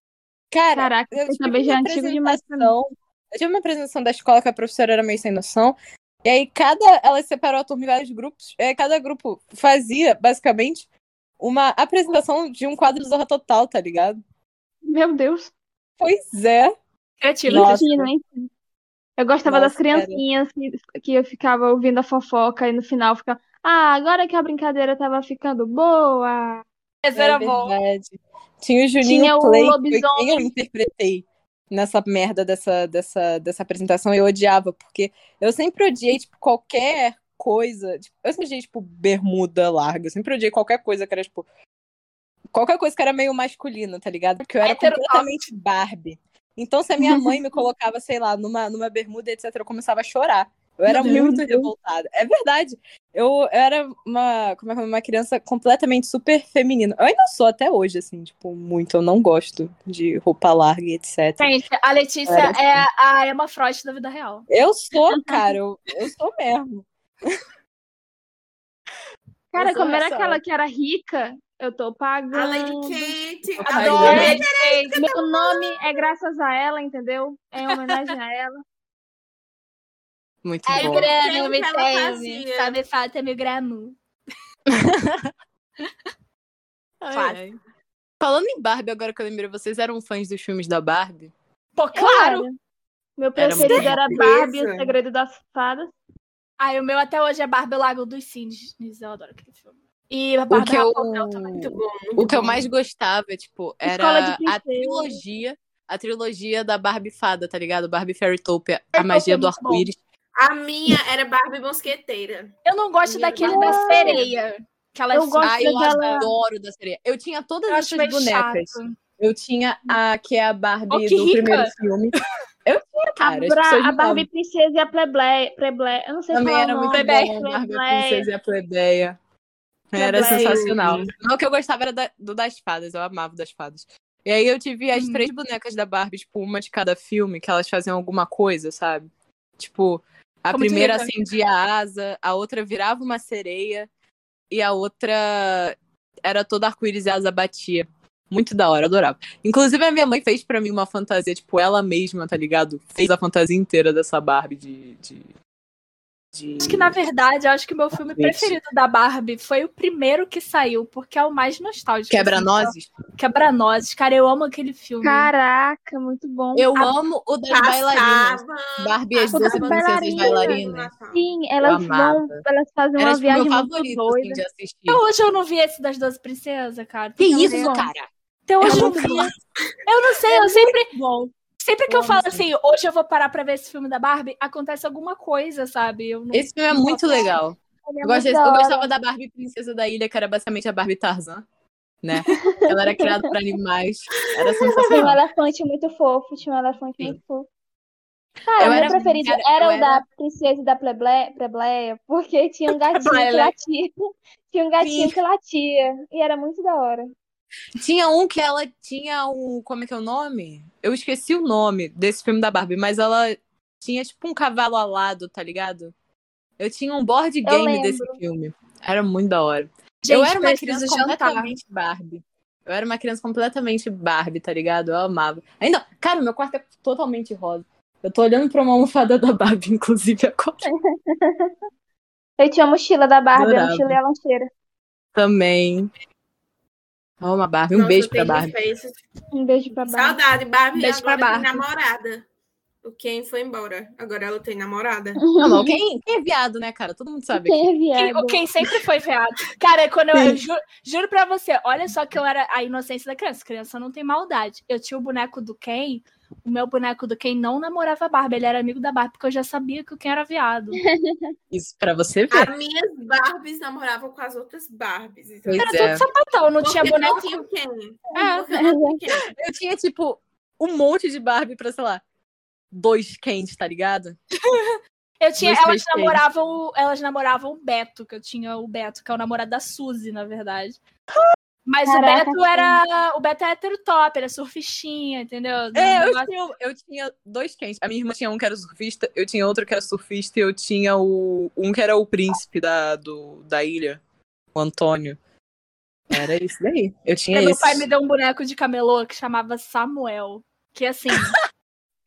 Cara, Caraca, eu também já é uma antigo demais. Eu tive uma apresentação da escola que a professora era meio sem noção. E aí, cada. Ela separou a turma em vários grupos. E aí, cada grupo fazia, basicamente, uma apresentação de um quadro Zorra Total, tá ligado? Meu Deus. Pois é. Criativo. Ensino, hein? Eu gostava das Nossa, cara. criancinhas que, que eu ficava ouvindo a fofoca e no final ficava. Ah, agora que a brincadeira tava ficando boa. Esse É era bom. verdade. Tinha o Juninho Tinha o Play, que foi lobisomem. quem eu interpretei nessa merda dessa, dessa, dessa apresentação. Eu odiava, porque eu sempre odiei, tipo, qualquer coisa. Tipo, eu sempre odiei, tipo, bermuda larga. Eu sempre odiei qualquer coisa que era, tipo. Qualquer coisa que era meio masculina, tá ligado? Porque eu era Heterotóxico. completamente Barbie. Então, se a minha mãe me colocava, sei lá, numa, numa bermuda, etc., eu começava a chorar. Eu era Meu muito Deus. revoltada. É verdade. Eu, eu era uma, como é que é, uma criança completamente super feminina. Eu ainda sou até hoje, assim, tipo, muito. Eu não gosto de roupa larga e etc. Gente, a Letícia Era assim. é a Emma Frost da vida real. Eu sou, cara, eu, eu sou mesmo. Cara, como era aquela que era rica, eu tô pagando. A Lady Kate. Adoro Meu nome é graças a ela, entendeu? É em homenagem a ela. Muito Ai, bom. Grano, o me teme. fazia. Sabe, falta meu gramu. Ai, Fácil. ai. Falando em Barbie, agora que eu lembrei, vocês eram fãs dos filmes da Barbie? Pô, claro! Meu preferido era, era Barbie o Segredo das Fadas. Ah, o meu até hoje é Barbie Lago dos Cisnes. Eu adoro aquele filme. E a Barbie o que eu, também. Muito bom, muito o que eu mais gostava, tipo, era a trilogia, a trilogia da Barbie Fada, tá ligado? Barbie Fairytopia, a magia do arco-íris. A minha era Barbie Mosqueteira. Eu não gosto daquele da sereia. Que ela eu gosto ah, eu adoro da sereia. Eu tinha todas essas bonecas. Chato. Eu tinha a que é a Barbie oh, do rica. primeiro filme. Eu tinha, cara. A, Bra a Barbie Princesa e a Plebeia. Plebeia. Eu não sei Também era muito bom. A Barbie Princesa e a Plebeia. Era sensacional. Não, o que eu gostava era da, do das fadas. Eu amava das fadas. E aí eu tive as hum. três bonecas da Barbie, tipo, uma de cada filme, que elas faziam alguma coisa, sabe? Tipo, a Como primeira acendia a asa, a outra virava uma sereia e a outra era toda arco-íris e a asa batia. Muito da hora, adorava. Inclusive, a minha mãe fez para mim uma fantasia, tipo, ela mesma, tá ligado? Fez a fantasia inteira dessa Barbie de, de de... Acho que, na verdade, eu acho que o meu filme preferido da Barbie foi o primeiro que saiu, porque é o mais nostálgico. Quebra-nozes? Assim, Quebra-nozes. Cara, eu amo aquele filme. Caraca, muito bom. Eu a... amo o das Passava. bailarinas. Barbie e as duas princesas bailarinas. Sim, elas vão, elas fazem Era, uma tipo, viagem meu favorito, muito doida. Assim, de assistir. Até hoje eu não vi esse das duas princesas, cara. Que isso, ver. cara? Até hoje eu não vi. Eu não sei, é eu sempre... Bom. Sempre que eu falo assim, hoje eu vou parar pra ver esse filme da Barbie, acontece alguma coisa, sabe? Não... Esse filme é muito legal. É eu, gosto desse, eu gostava da Barbie Princesa da Ilha, que era basicamente a Barbie Tarzan, né? Ela era criada para animais. Era sensacional. Tinha um elefante muito fofo, tinha um elefante Sim. muito fofo. Cara, eu meu era, preferido cara, era o era... da princesa da Plebleia, porque tinha um gatinho que latia. Tinha um gatinho Sim. que latia. E era muito da hora. Tinha um que ela tinha um. Como é que é o nome? Eu esqueci o nome desse filme da Barbie, mas ela tinha tipo um cavalo alado, tá ligado? Eu tinha um board game desse filme. Era muito da hora. Gente, eu era uma criança completamente Barbie. Eu era uma criança completamente Barbie, tá ligado? Eu amava. Ainda, cara, meu quarto é totalmente rosa. Eu tô olhando pra uma almofada da Barbie, inclusive, agora. eu tinha a mochila da Barbie, Adorava. a mochila e a lancheira. Também. Ó, uma Barbie. Um Nossa, beijo pra Barbie. Um beijo pra Barbie. Saudade, Barbie. Beijo agora pra Barbie. namorada. O Ken foi embora. Agora ela tem namorada. Não, não quem, quem é viado, né, cara? Todo mundo sabe. Quem é viado? Quem, o Ken sempre foi viado. Cara, quando eu, eu juro, juro pra você, olha só que eu era a inocência da criança. Criança não tem maldade. Eu tinha o boneco do Ken o meu boneco do Ken não namorava a Barbie, ele era amigo da Barbie, porque eu já sabia que o Ken era viado. Isso pra você ver. As minhas Barbies namoravam com as outras Barbies. Então... Era é. tudo sapatão, não porque tinha boneco. Não tinha o Ken. É. Eu tinha, tipo, um monte de Barbie pra, sei lá, dois Kens, tá ligado? Eu tinha, elas namoravam, elas namoravam o Beto, que eu tinha o Beto, que é o namorado da Suzy, na verdade. Mas Caraca, o Beto era. O Beto é hétero top, era surfistinha, entendeu? É, eu tinha, eu tinha dois quentes. A minha irmã tinha um que era surfista, eu tinha outro que era surfista e eu tinha o. um que era o príncipe da, do, da ilha, o Antônio. Era isso daí. Eu tinha isso. Meu pai me deu um boneco de camelô que chamava Samuel. Que assim.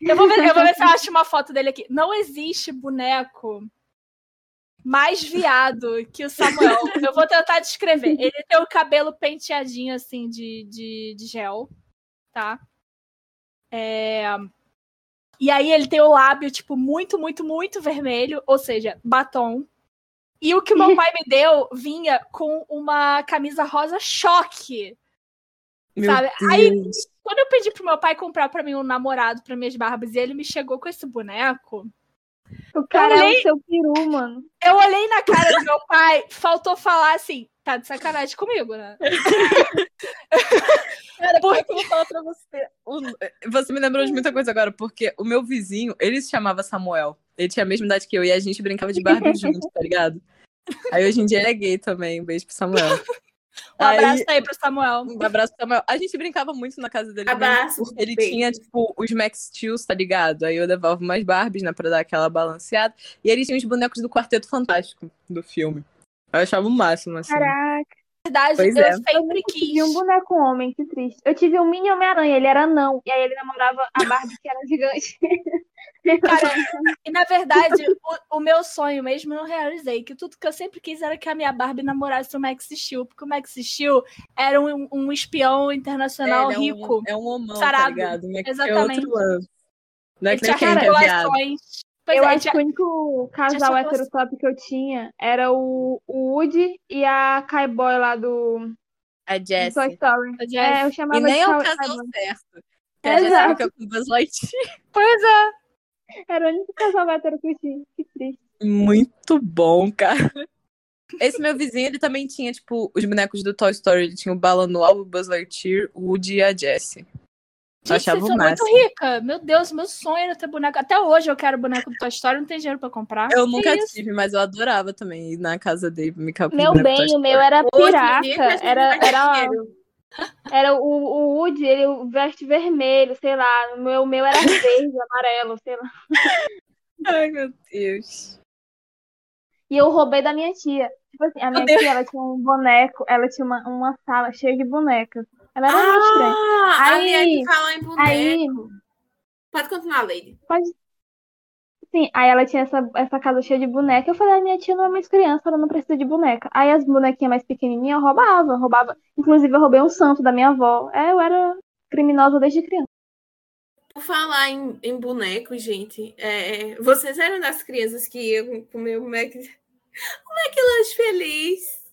Eu, vou ver, eu vou ver se eu acho uma foto dele aqui. Não existe boneco mais viado que o Samuel. Eu vou tentar descrever. Ele tem o cabelo penteadinho assim de, de, de gel, tá? É... E aí ele tem o lábio, tipo, muito, muito, muito vermelho, ou seja, batom. E o que meu pai me deu vinha com uma camisa rosa choque. Meu sabe? Deus. Aí, quando eu pedi pro meu pai comprar para mim um namorado para minhas barbas e ele me chegou com esse boneco, o cara olhei, é o seu peru, mano. Eu olhei na cara do meu pai, faltou falar assim, tá de sacanagem comigo, né? Cara, porque é eu vou falar pra você? Você me lembrou de muita coisa agora, porque o meu vizinho, ele se chamava Samuel. Ele tinha a mesma idade que eu e a gente brincava de Barbie junto, tá ligado? Aí hoje em dia ele é gay também. Um beijo pro Samuel. Um abraço aí, aí pro Samuel. Um abraço pro Samuel. A gente brincava muito na casa dele. Abraço. Porque ele beijo. tinha, tipo, os Max Steels, tá ligado? Aí eu levava umas Barbies, né, pra dar aquela balanceada. E ele tinha os bonecos do Quarteto Fantástico do filme. Eu achava o máximo, assim. Caraca. Verdade, pois eu é. sempre eu quis. Eu um boneco homem, que triste. Eu tive um mini Homem-Aranha, ele era não. E aí ele namorava a Barbie, que era gigante. Cara, e na verdade, o, o, meu sonho mesmo eu não realizei. Que tudo que eu sempre quis era que a minha Barbie namorasse o Max Steel. Porque o Max Steel era um, um espião internacional é, rico. É um, é um homão, tá sarado. tá ligado? Max Exatamente. É não é que nem quem é Pois eu é, acho que o único casal heterotop que eu tinha era o, o Woody e a Kaiboy lá do. A Jessie. Toy Story. A É, eu chamava e nem é o casal certo. Que a Jessie fica com Buzz Lightyear. Pois é. Era o único casal hétero que eu tinha. Que triste. Muito bom, cara. Esse meu vizinho, ele também tinha, tipo, os bonecos do Toy Story. Ele tinha o Bala Noel, o Buzz Lightyear, o Woody e a Jessie. Gente, achava vocês são muito rica. Meu Deus, meu sonho era ter boneco. Até hoje eu quero boneco do Toy Story, não tem dinheiro pra comprar. Eu nunca tive, mas eu adorava também ir na casa dele me Meu bem, o meu era pirata. Era, era, era o, o Woody, ele veste vermelho, sei lá. O meu, meu era verde, amarelo, sei lá. Ai, meu Deus. E eu roubei da minha tia. Tipo assim, a minha tia, ela tinha um boneco, ela tinha uma, uma sala cheia de bonecas. Ela era ah, muito estranha. Aí, aí fala em boneco. Aí, pode continuar, Lady. Pode. Sim, aí ela tinha essa, essa casa cheia de boneca. Eu falei, a minha tia não é mais criança, ela não precisa de boneca. Aí as bonequinhas mais pequenininhas eu roubava, roubava. Inclusive, eu roubei um santo da minha avó. É, eu era criminosa desde criança. Por falar em, em boneco, gente, é, vocês eram das crianças que iam comer o Mac... o McLanche feliz.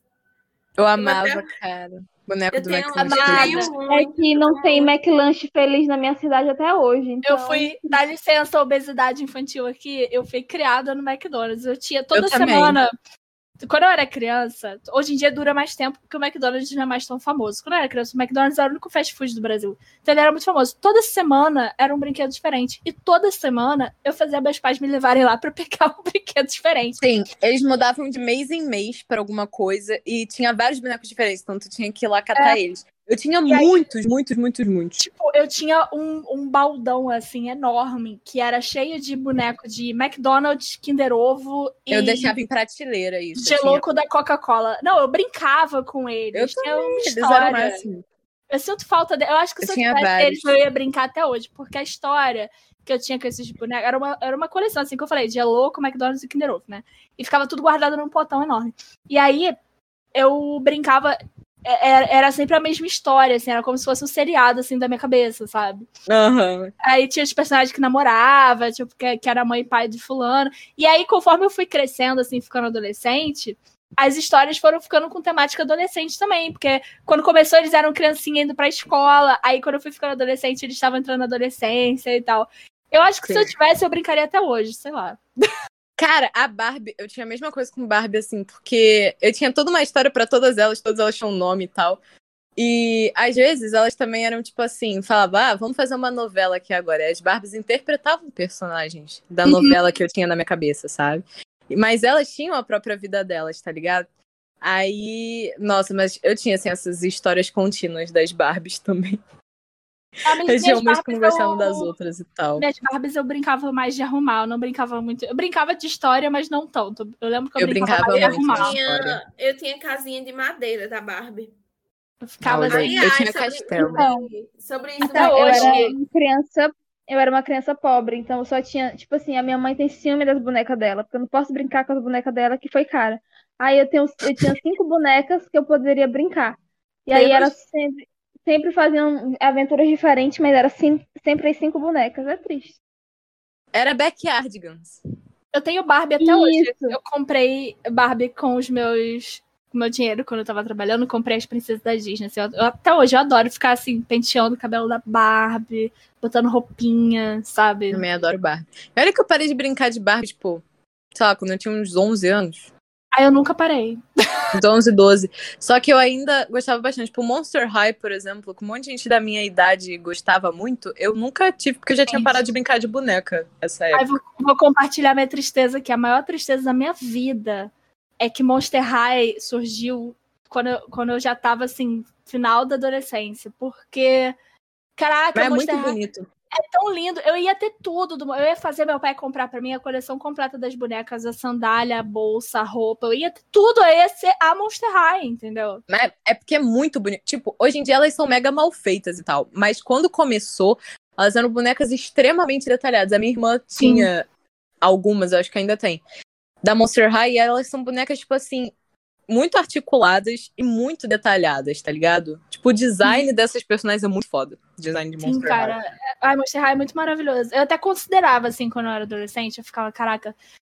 Eu amava, cara. Boneco eu do McLanche. É que não tem McLanche feliz na minha cidade até hoje. Então... Eu fui, dá licença, obesidade infantil aqui, eu fui criada no McDonald's. Eu tinha toda eu semana. Também. Quando eu era criança, hoje em dia dura mais tempo porque o McDonald's não é mais tão famoso. Quando eu era criança, o McDonald's era o único fast food do Brasil. Então ele era muito famoso. Toda semana era um brinquedo diferente. E toda semana eu fazia meus pais me levarem lá para pegar um brinquedo diferente. Sim, eles mudavam de mês em mês para alguma coisa e tinha vários bonecos diferentes, então tu tinha que ir lá catar é. eles. Eu tinha e muitos, aí, muitos, muitos, muitos. Tipo, eu tinha um, um baldão, assim, enorme, que era cheio de boneco de McDonald's, Kinder Ovo e... Eu deixava em prateleira isso. Geloco da Coca-Cola. Não, eu brincava com eles. Eu tinha também, uma história. Eu sinto falta de... Eu acho que se eu, eu tivesse eles, eu ia brincar até hoje, porque a história que eu tinha com esses bonecos era uma, era uma coleção, assim, que eu falei, de Geloco, McDonald's e Kinder Ovo, né? E ficava tudo guardado num potão enorme. E aí, eu brincava era, é, é, era sempre a mesma história, assim, era como se fosse um seriado, assim, da minha cabeça, sabe? Uhum. Aí tinha os personagens que namorava, tipo, que, que era mãe e pai de fulano. E aí, conforme eu fui crescendo, assim, ficando adolescente, as histórias foram ficando com temática adolescente também, porque quando começou eles eram criancinha indo pra escola, aí quando eu fui ficando adolescente eles estavam entrando na adolescência e tal. Eu acho que Sim. se eu tivesse, eu brincaria até hoje, sei lá. Cara, a Barbie, eu tinha a mesma coisa com Barbie, assim, porque eu tinha toda uma história para todas elas, todas elas tinham um nome e tal. E às vezes elas também eram tipo assim, falavam, ah, vamos fazer uma novela aqui agora. E as Barbies interpretavam personagens da uhum. novela que eu tinha na minha cabeça, sabe? Mas elas tinham a própria vida delas, tá ligado? Aí, nossa, mas eu tinha assim, essas histórias contínuas das Barbies também. As realmente que não gostavam das outras e tal. Minhas Barbies eu brincava mais de arrumar, eu não brincava muito. Eu brincava de história, mas não tanto. Eu lembro que eu, eu brincava, brincava mais de arrumar. Eu tinha, eu tinha casinha de madeira da Barbie. Eu ficava não, assim. Eu, tinha castelo. Então, sobre isso, até hoje. Eu era uma criança eu era uma criança pobre, então eu só tinha, tipo assim, a minha mãe tem ciúme das bonecas dela, porque eu não posso brincar com as bonecas dela, que foi cara. Aí eu, tenho, eu tinha cinco bonecas que eu poderia brincar. E aí era sempre sempre faziam aventuras diferentes, mas era sempre as cinco bonecas. É triste. Era Backyardigans. Eu tenho Barbie até Isso. hoje. Eu comprei Barbie com os meus. Com meu dinheiro quando eu tava trabalhando, comprei as princesas da Disney. Assim, eu, até hoje eu adoro ficar assim, penteando o cabelo da Barbie, botando roupinha, sabe? Eu também adoro Barbie. Olha que eu parei de brincar de Barbie, tipo, sei lá, quando eu tinha uns 11 anos. Ah, eu nunca parei. 11, 12. Só que eu ainda gostava bastante. Tipo, Monster High, por exemplo, que um monte de gente da minha idade gostava muito, eu nunca tive, porque eu já tinha parado de brincar de boneca essa época. Vou, vou compartilhar minha tristeza, que a maior tristeza da minha vida é que Monster High surgiu quando eu, quando eu já tava, assim, final da adolescência. Porque, caraca, Mas é Monster muito High... bonito. É tão lindo. Eu ia ter tudo. Do... Eu ia fazer meu pai comprar para mim a coleção completa das bonecas, a sandália, a bolsa, a roupa. Eu ia ter tudo. Eu ia ser a Monster High, entendeu? É, é porque é muito bonito. Tipo, hoje em dia elas são mega mal feitas e tal. Mas quando começou, Elas eram bonecas extremamente detalhadas. A minha irmã tinha Sim. algumas, eu acho que ainda tem. Da Monster High, e elas são bonecas, tipo assim, muito articuladas e muito detalhadas, tá ligado? Tipo, o design dessas personagens é muito foda. O design de Monster Sim, cara. High. A Monster High é muito maravilhoso. Eu até considerava, assim, quando eu era adolescente, eu ficava, caraca,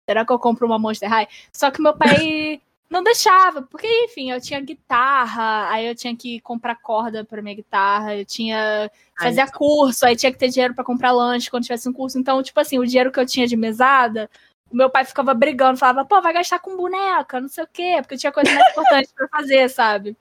será que eu compro uma Monster High? Só que meu pai não deixava, porque, enfim, eu tinha guitarra, aí eu tinha que comprar corda para minha guitarra, eu tinha fazia curso, aí tinha que ter dinheiro para comprar lanche quando tivesse um curso. Então, tipo assim, o dinheiro que eu tinha de mesada, meu pai ficava brigando, falava, pô, vai gastar com boneca, não sei o quê, porque tinha coisa mais importante para fazer, sabe?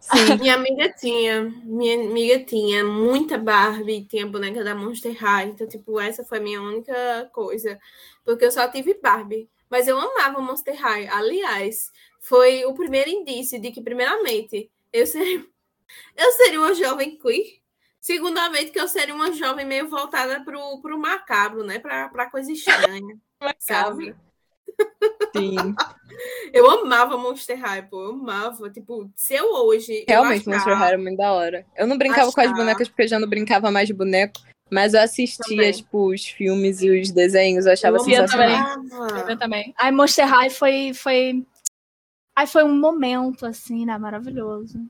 Sim, minha amiga tinha, minha amiga tinha muita Barbie, tinha boneca da Monster High, então, tipo, essa foi a minha única coisa, porque eu só tive Barbie. Mas eu amava Monster High. Aliás, foi o primeiro indício de que, primeiramente, eu seria, eu seria uma jovem queer. Segundamente, que eu seria uma jovem meio voltada pro, pro macabro, né? Pra, pra coisa estranha. Sabe? Sim. eu amava Monster High, pô. Eu amava. Tipo, se eu hoje. Realmente, eu Monster High era muito da hora. Eu não brincava achar... com as bonecas porque eu já não brincava mais de boneco. Mas eu assistia, também. tipo, os filmes e os desenhos, eu achava eu sensacional. Também. Eu também. Aí Monster High foi, foi. Aí foi um momento, assim, né? Maravilhoso.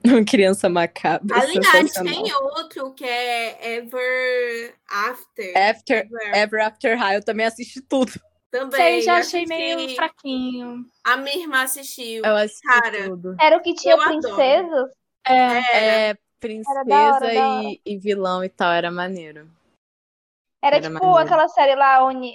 Uma criança macabra. Aliás, tem outro que é Ever After. After Ever, Ever After High, eu também assisti tudo. Também. Você já achei meio fraquinho. A minha irmã assistiu. Eu assisti Cara, tudo. Era o que tinha princesas? É. é princesa hora, e, e, vilão e tal, era maneiro. Era, era tipo maneiro. aquela série lá, onde,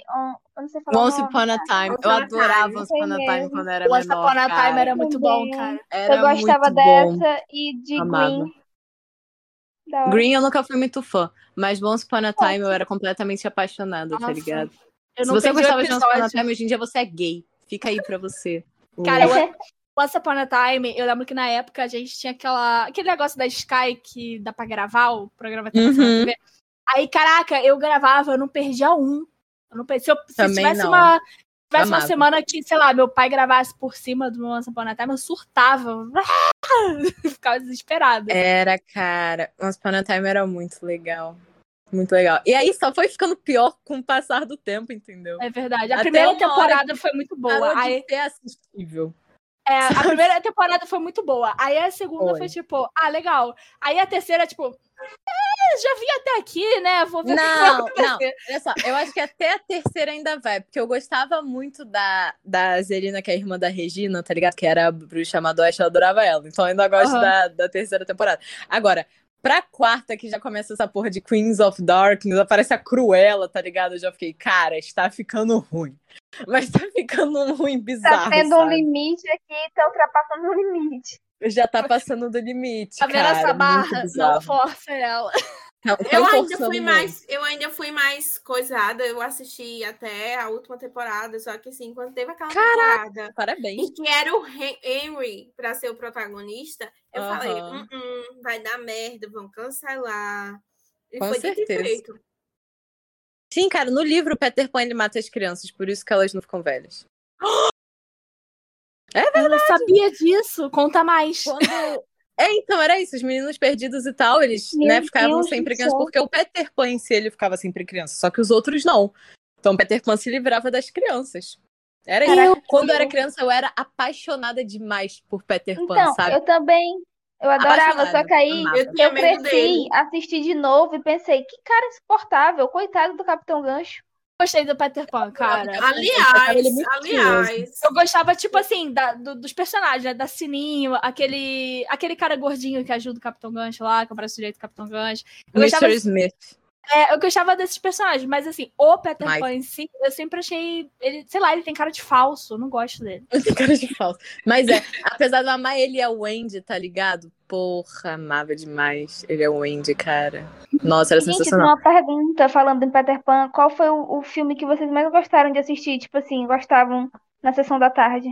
onde você falou. Once Upon a Time. Eu adorava Once Upon a Time quando era Once menor. Once Upon a Time era muito bom, cara. Era eu gostava dessa e de Amava. Green. Green eu nunca fui muito fã, mas Once Upon a Time eu era completamente apaixonada, tá Nossa. tá ligado? Se você gostava de Once Upon a Time, hoje em dia você é gay. Fica aí pra você. Cara, eu, Once Upon a Time, eu lembro que na época a gente tinha aquela, aquele negócio da Sky que dá pra gravar, o programa uhum. TV. Aí, caraca, eu gravava, eu não perdia um. Eu não perdia. Se, eu, se tivesse não. uma. tivesse uma semana que, sei lá, meu pai gravasse por cima do Once Upon a Time, eu surtava. Ficava desesperada. Era, cara. Once Upon a Time era muito legal. Muito legal. E aí só foi ficando pior com o passar do tempo, entendeu? É verdade. A Até primeira temporada foi muito boa. Aí... Ser assistível. É, a primeira temporada foi muito boa. Aí a segunda foi, foi tipo, ah, legal. Aí a terceira, tipo, já vim até aqui, né? Vou ver não, não. Olha só, eu acho que até a terceira ainda vai, porque eu gostava muito da, da Zelina, que é a irmã da Regina, tá ligado? Que era a bruxa Madoeste, eu adorava ela. Então eu ainda gosto uhum. da, da terceira temporada. Agora, Pra quarta, que já começa essa porra de Queens of Darkness, aparece a Cruella, tá ligado? Eu já fiquei, cara, está ficando ruim. Mas tá ficando ruim, tá bizarro. Tá tendo sabe? um limite aqui, tá ultrapassando o limite. Já tá passando do limite. Tá vendo cara, essa barra? Não força ela. Não, eu ainda fui mais, eu ainda fui mais coisada. Eu assisti até a última temporada, só que assim, quando teve aquela Caraca, temporada, parabéns. E que era o Henry para ser o protagonista, eu uhum. falei, hum, hum, vai dar merda, vão cancelar. E Com foi certeza. Sim, cara, no livro Peter Pan ele mata as crianças, por isso que elas não ficam velhas. É verdade. Eu não sabia disso. Conta mais. Quando, é, então era isso, os meninos perdidos e tal, eles né, ficavam Deus sempre crianças, porque o Peter Pan em si ele ficava sempre criança, só que os outros não. Então Peter Pan se livrava das crianças. Era isso. Quando eu era criança, eu era apaixonada demais por Peter Pan, então, sabe? Eu também. Eu adorava, só que aí eu, eu cresci, assisti de novo e pensei, que cara insuportável, coitado do Capitão Gancho gostei do Peter Pan, cara. Aliás, aliás. Eu gostava, tipo assim, da, do, dos personagens, né? Da Sininho, aquele, aquele cara gordinho que ajuda o Capitão Gancho lá, que é o braço direito do Capitão Gancho. Eu Mr. Gostava, Smith. É, eu gostava desses personagens, mas assim, o Peter Pan em si, eu sempre achei. Ele, sei lá, ele tem cara de falso, eu não gosto dele. Ele tem cara de falso. Mas é, apesar de eu amar ele é o Andy, tá ligado? Porra, amava demais. Ele é o Andy, cara. Nossa, era Gente, sensacional. uma pergunta falando em Peter Pan. Qual foi o, o filme que vocês mais gostaram de assistir? Tipo assim, gostavam na sessão da tarde?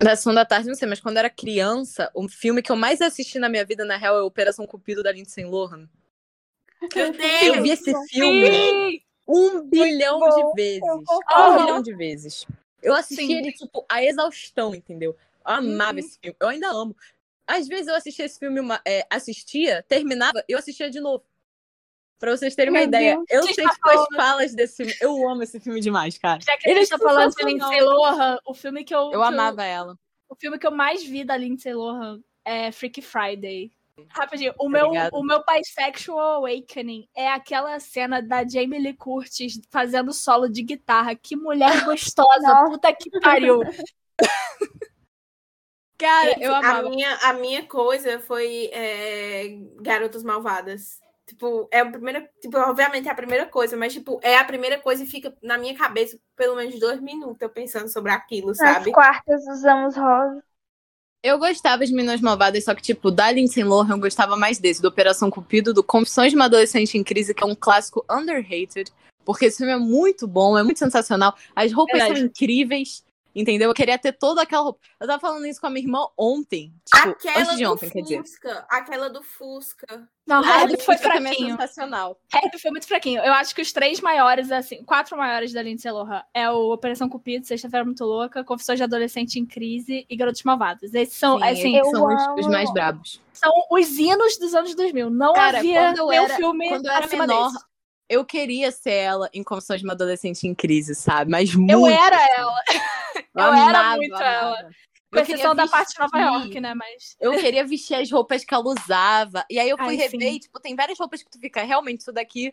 Na sessão da tarde, não sei, mas quando eu era criança, o filme que eu mais assisti na minha vida, na real, é Operação Cupido da Lindsay Lohan. Meu Deus! Eu vi esse filme Sim! um bilhão de vezes. Um bilhão de vezes. Eu assisti Sim. ele, tipo, a exaustão, entendeu? Eu amava uhum. esse filme. Eu ainda amo. Às vezes eu assistia esse filme, uma, é, assistia, terminava, eu assistia de novo. Pra vocês terem uma Meu ideia, Deus, eu vocês sei tá tipo, as falas desse filme. Eu amo esse filme demais, cara. Já que Ele gente é falando de. Lindsay Lohan, o filme que eu. Eu que amava ela. O filme que eu mais vi da Lindsay Lohan é Freaky Friday. Rapidinho, o Tá meu, o meu Bisexual Awakening é aquela cena da Jamie Lee Curtis fazendo solo de guitarra. Que mulher gostosa, puta que pariu. Cara, eu a amava. minha, a minha coisa foi é, Garotas Malvadas. Tipo, é a primeira. Tipo, obviamente é a primeira coisa, mas, tipo, é a primeira coisa e fica na minha cabeça pelo menos dois minutos eu pensando sobre aquilo, Nas sabe? quartas usamos rosa. Eu gostava de Meninas Malvadas, só que, tipo, da Lindsay Lohan eu gostava mais desse, do Operação Cupido, do Confissões de uma Adolescente em Crise, que é um clássico underrated, porque esse filme é muito bom, é muito sensacional. As roupas Verdade. são incríveis, entendeu? Eu queria ter toda aquela roupa. Eu tava falando isso com a minha irmã ontem, tipo, Aquela antes de do ontem, quer dizer. Fusca. Aquela do Fusca. Não, Ah, Herbie foi Fusca é fraquinho. sensacional. Herbie foi muito fraquinho. Eu acho que os três maiores, assim, quatro maiores da Lindsay Lohan é o Operação Cupido, Sexta-feira Muito Louca, Confissões de Adolescente em Crise e Garotos Malvados. Esses são, Sim, assim, esses são os, os mais brabos. são os hinos dos anos 2000. Não Cara, havia quando eu era- filme Quando eu era menor, desse. eu queria ser ela em Confissões de uma Adolescente em Crise, sabe? Mas muito. Eu era assim. ela. Eu Eu era amava, muito amava. ela. Com exceção da parte de Nova. York, né? Mas. Eu queria vestir as roupas que ela usava. E aí eu fui Ai, rever e, tipo, tem várias roupas que tu fica, realmente, isso daqui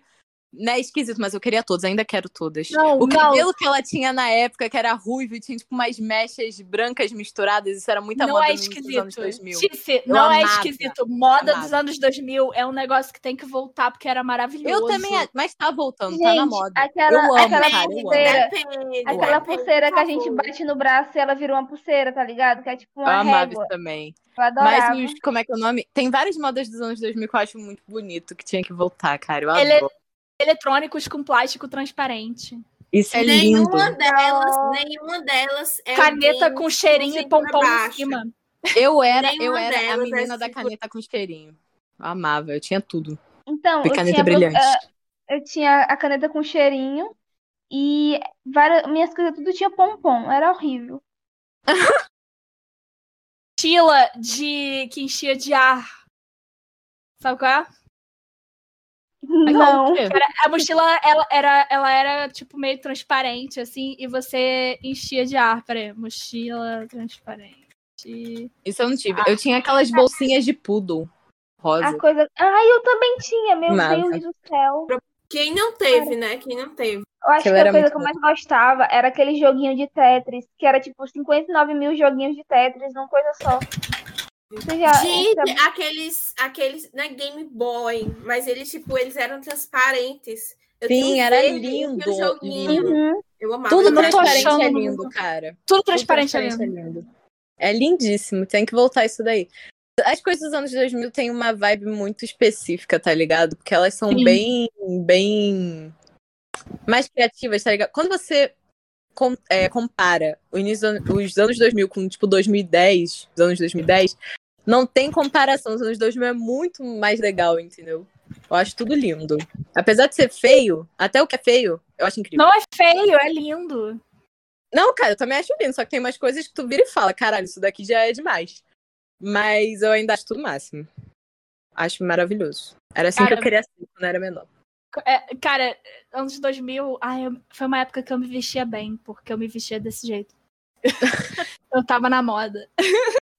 né, esquisito, mas eu queria todas, ainda quero todas. Não, o não. cabelo que ela tinha na época, que era ruivo e tinha, tipo, umas mechas brancas misturadas, isso era muita Não moda é nos anos esquisito. 2000. Tiffy, Eu não é amava, esquisito. Moda amava. dos anos 2000 é um negócio que tem que voltar porque era maravilhoso. Eu também, mas tá voltando, tá na Gente, moda. aquela- eu amo, aquela cara, eu amo. pulseira- Aquela pulseira que a gente bate no braço e ela virou uma pulseira, tá ligado? Que é tipo Eu uma amava régua. isso também. Eu. Mas os, como é que é o nome? Tem várias modas dos anos 2000 que eu acho muito bonito, que tinha que voltar, cara. Eu Ele- adoro. Eletrônicos com plástico transparente. Isso é lindo. Nenhuma delas, nenhuma delas é Caneta com cheirinho e pompom em cima. Eu era, Nenhuma eu era a é menina da cintura- caneta com cheirinho. Eu amava, eu tinha tudo. Então, E eu caneta tinha, brilhante. eh, eu tinha a caneta com cheirinho e várias, minhas coisas tudo tinha pompom. Era horrível. Mochila de que enchia de ar. Sabe qual é? Não. Era- a mochila ela era, ela era tipo meio transparente, assim, e você enchia de ar. Peraí, mochila transparente. Isso eu não tive. Eu tinha aquelas bolsinhas de poodle rosa. A coisa. Ai, eu também tinha, meu Nada. Deus do céu. Quem não teve, né? Quem não teve. Eu acho Aquilo que a coisa que eu mais gostava era aquele joguinho de Tetris, que era tipo 59 mil joguinhos de Tetris numa coisa só. Já. Gente, você- aqueles, aqueles, né, Game Boy, mas eles, tipo, eles eram transparentes. Eu Sim, era lindo, um lindo. Uhum. Eu amava. Tudo transparente é lindo, cara. Tudo Tudo transparente ali. transparente é lindo. É lindíssimo, tem que voltar isso daí. As coisas dos anos 2000 têm uma vibe muito específica, tá ligado? Porque elas são Sim. bem, bem mais criativas, tá ligado? Quando você com- é, compara os anos 2000 com, tipo, 2010, os anos 2010, não tem comparação. Os anos 2000 é muito mais legal, entendeu? Eu acho tudo lindo. Apesar de ser feio, até o que é feio, eu acho incrível. Não é feio, é lindo. Não, cara, eu também acho lindo, só que tem umas coisas que tu vira e fala, caralho, isso daqui já é demais. Mas eu ainda acho tudo máximo. Acho maravilhoso. Era assim que Cara, eu queria ser quando era menor. É, cara, anos 2000, ai, foi uma época que eu me vestia bem, porque eu me vestia desse jeito. eu tava na moda.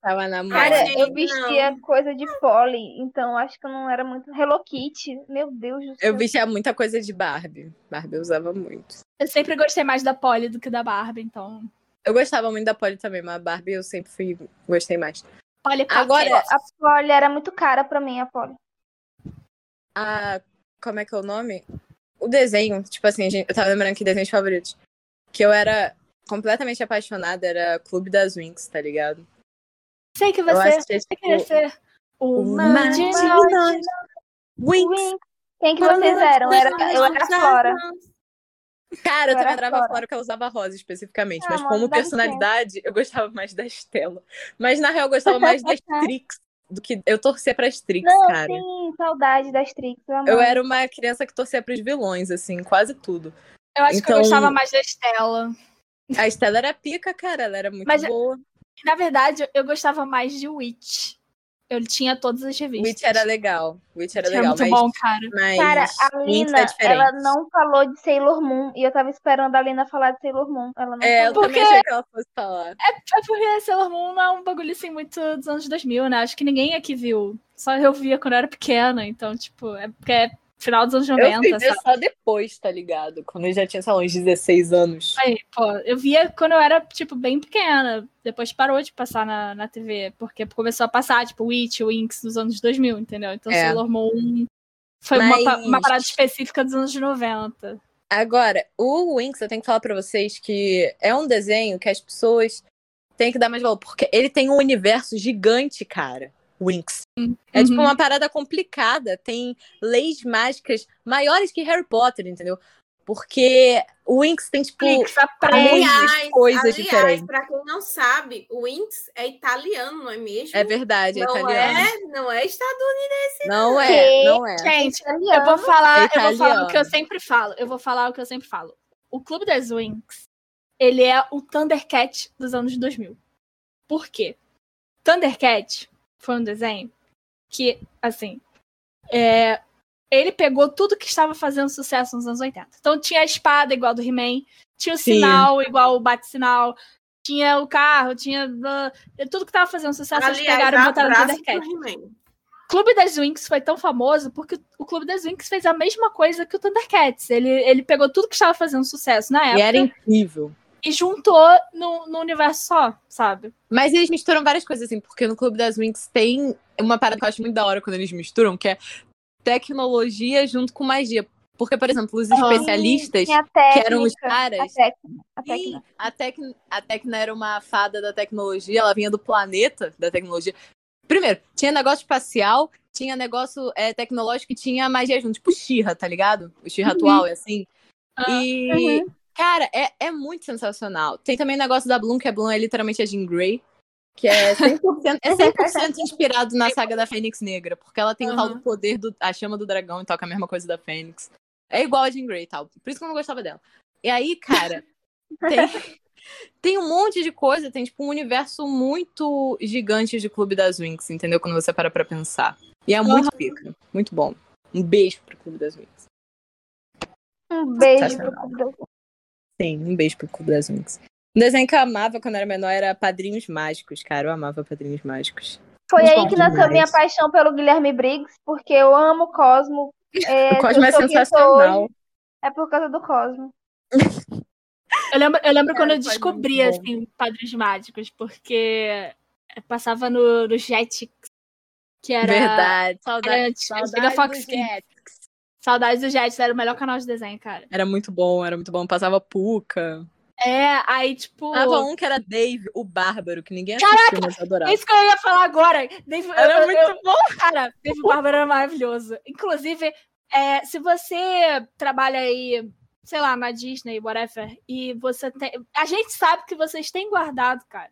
Tava na moda. Cara, eu vestia não. coisa de pole, então acho que eu não era muito Hello Kitty. Meu Deus do céu. Eu vestia muita coisa de Barbie. Barbie eu usava muito. Eu sempre gostei mais da Polly do que da Barbie, então. Eu gostava muito da Polly também, mas a Barbie eu sempre fui, gostei mais. Polly Agora-. A pole era muito cara pra mim, a pole. A. Como é que é o nome? O desenho, tipo assim, gente, eu tava lembrando aqui desenhos favoritos. Que eu era completamente apaixonada, era Clube das Winx, tá ligado? sei que você, assistia, você queria tipo, ser uma de. Winx. Quem que vocês eram? Era, eu era a Flora. Cara, eu Eu também adorava a Flora que ela usava rosa especificamente. Ah, mas como personalidade, eu gostava mais da Estela. Mas na real, eu gostava mais das Trix do que eu torcia pras Trix, Não, cara. sim, saudade das Trix. Eu, Eu era uma criança que torcia pros vilões, assim, quase tudo. Eu acho que Então- eu gostava mais da Estela. A Estela era pica, cara, ela era muito Mas- boa. Na verdade, eu gostava mais de Witch. Eu tinha todas as revistas. Witch era legal. Witch era legal. muito mas, bom, cara. Mas Cara, a Lina, é ela não falou de Sailor Moon. E eu tava esperando a Lina falar de Sailor Moon. Ela não É, eu falou. também Porque- achei que ela fosse falar. É porque Sailor Moon não é um bagulho assim muito dos anos 2000, né? Acho que ninguém aqui viu. Só eu via quando eu era pequena, então, tipo, é porque é final dos anos Eu 90, fui ver sabe? só depois, tá ligado? Quando eu já tinha, sei lá, uns 16 anos. Aí, pô, eu via quando eu era, tipo, bem pequena. Depois parou de passar na, na TV, porque começou a passar, tipo, Witch, Winx nos anos 2000, entendeu? Então É. Sailor Moon foi uma, Mas- uma parada específica dos anos 90. Agora, o Winx, eu tenho que falar pra vocês que é um desenho que as pessoas têm que dar mais valor, porque ele tem um universo gigante, cara. Winx. É tipo Uhum. uma parada complicada, tem leis mágicas maiores que Harry Potter, entendeu? Porque o Winx tem, tipo, Flix. Aliás, coisas aliás diferentes. para quem não sabe, o Winx é italiano, não é mesmo? É verdade, é não italiano. é, não é estadunidense. Não é, Que- não é. Gente, eu vou falar, É eu vou falar o que eu sempre falo. Eu vou falar o que eu sempre falo. O Clube das Winx, ele é o Thundercat dos anos 2000. Por quê? Thundercat foi um desenho que, assim, é, ele pegou tudo que estava fazendo sucesso nos anos 80. Então tinha a espada igual do He-Man, tinha o Sim. sinal igual o bate-sinal, tinha o carro, tinha tudo que estava fazendo sucesso, eles Aliás, pegaram e botaram no Thundercat. Clube das Winx foi tão famoso porque o Clube das Winx fez a mesma coisa que o Thundercats. Ele, ele pegou tudo que estava fazendo sucesso na E época era incrível. E juntou no, no universo só, sabe? Mas eles misturam várias coisas, assim, porque no Clube das Winx tem uma parada que eu acho muito da hora quando eles misturam, que é tecnologia junto com magia. Porque, por exemplo, os Aham. especialistas, Tinha a que eram os técnica, caras. A técnica. A Sim, técnica. a, Tec... a Tecna era uma fada da tecnologia, ela vinha do planeta da tecnologia. Primeiro, tinha negócio espacial, tinha negócio é, tecnológico e tinha magia junto, tipo Xirra, tá ligado? O Xirra Uhum. atual é assim. Ah, E, Uhum. Cara, é, é muito sensacional. Tem também o negócio da Bloom, que a Bloom é literalmente a Jean Grey, que é 100%, é 100% inspirado na saga da Fênix Negra, porque ela tem o tal do poder, do, a chama do dragão e toca a mesma coisa da Fênix. É igual a Jean Grey e tal. Por isso que eu não gostava dela. E aí, cara, tem, tem um monte de coisa, tem tipo um universo muito gigante de Clube das Winx, entendeu? Quando você para pra pensar. E é muito pica, muito bom. Um beijo pro Clube das Winx. Um beijo pro. Clube das Sim, um beijo pro Clube das Winx. Um desenho que eu amava quando eu era menor era Padrinhos Mágicos, cara. Eu amava Padrinhos Mágicos. Foi Muito aí que nasceu demais. minha paixão pelo Guilherme Briggs, porque eu amo o Cosmo. É, O Cosmo eu é sensacional. hoje, É por causa do Cosmo. Eu lembro, eu lembro quando eu foi descobri, assim, Padres Mágicos, porque passava no, no Jetix, que era... Verdade. era Saudade. antiga Saudade Fox do. Jetix. Saudades do Jetix, era o melhor canal de desenho, cara. Era muito bom, era muito bom. Passava Puca. É, aí, tipo... Tava um que era Dave, o Bárbaro, que ninguém assistiu, mas eu adorava. Isso que eu ia falar agora. Dave, Era eu- muito eu- bom. Cara, Dave Bárbaro era maravilhoso. Inclusive, é, se você trabalha aí, sei lá, na Disney, whatever, e você tem. A gente sabe que vocês têm guardado, cara.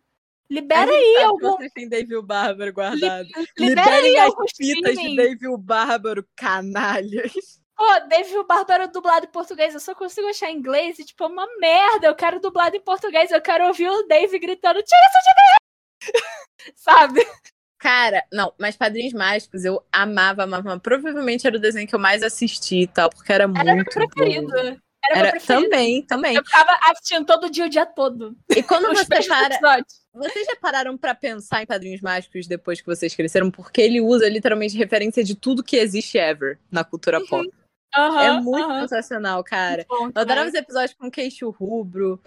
Libera A gente aí sabe que algum. Vocês têm Dave o Bárbaro guardado. Libera aí Liberem as algum fitas de. Dave o Bárbaro, canalhas. Pô, Dave o Bárbaro dublado em português. Eu só consigo achar em inglês e, tipo, é uma merda. Eu quero dublado em português. Eu quero ouvir o Dave gritando: tira isso de mim! Sabe? Cara, não, mas Padrinhos Mágicos eu amava, amava. Provavelmente era o desenho que eu mais assisti e tal, porque era, Era meu muito preferido. bom. Era, meu Era, preferido. também, também. Eu ficava assistindo todo dia, o dia todo. E quando você para, episódios. vocês já pararam pra pensar em Padrinhos Mágicos depois que vocês cresceram? Porque ele usa literalmente referência de tudo que existe ever na cultura pop. Aham, é muito aham. sensacional, cara. Bom, Eu adorava os episódios com queixo rubro,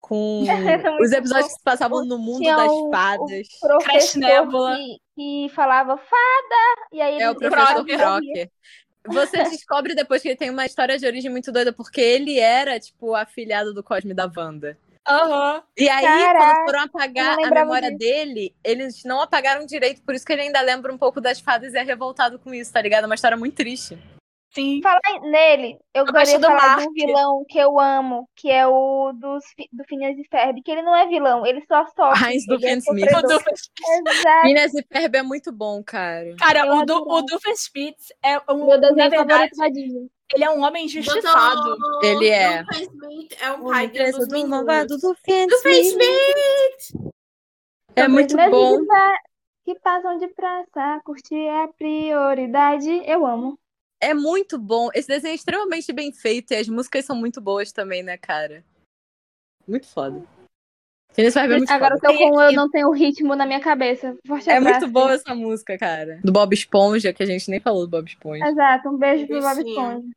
com muito os episódios bom. que se passavam no mundo Tinha das o- fadas. Crash Professor Nebula. que, que falava fada, e aí É o professor Crocker. Você descobre depois que ele tem uma história de origem muito doida, porque ele era, tipo, afilhado do Cosme da Wanda. Aham. E aí, Caraca, quando foram apagar a memória disso. dele, eles não apagaram direito, por isso que ele ainda lembra um pouco das fadas e é revoltado com isso, tá ligado? É uma história muito triste. Sim. Falar nele, eu Eu gostaria gosto de do falar de um Mark. vilão que eu amo, que é o dos, do Phineas e Ferb, que ele não é vilão, ele só sofre. Heinz ele é Doofenshmirtz. sofredor. Exato. Minas e Ferb é muito bom, cara. Cara, Eu o, do, adorava. o Doofenshmirtz é um. Meu na desenho verdade, favorito da Disney. ele é um homem injustiçado. Doutor Ele é. Smith é o O pai dos do meninos. malvado do Do Smith! É muito Phineas bom. que passam depressa. Curtir é a prioridade. Eu amo. É muito bom. Esse desenho é extremamente bem feito e as músicas são muito boas também, né, cara? Muito foda. Muito Agora foda. eu tô com Eu Não Tenho Ritmo na minha cabeça. Forte é abraço. muito boa essa música, cara. Do Bob Esponja, que a gente nem falou do Bob Esponja. Exato, um beijo pro Bob Esponja.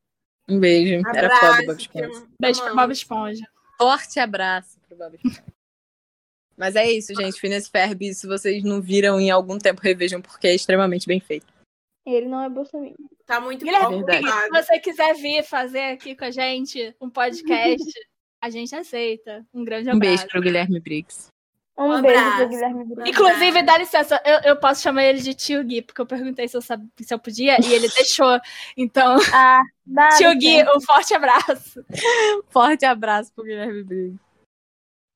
Um beijo. Abraço, Era foda o Bob Esponja. Beijo pro Bob Esponja. Forte abraço pro Bob Esponja. Mas é isso, gente. Phineas Ferb, se vocês não viram em algum tempo, revejam, porque é extremamente bem feito. Ele não é bolsominion. Tá muito Guilherme, bom. Se você quiser vir fazer aqui com a gente um podcast, a gente aceita. Um grande abraço. Um beijo pro Guilherme Briggs. Um, um beijo pro Guilherme Briggs. Inclusive, dá licença, eu, eu posso chamar ele de tio Gui, porque eu perguntei se eu, sabia, se eu podia e ele deixou. Então, ah, tio Gui, um forte abraço. forte abraço pro Guilherme Briggs.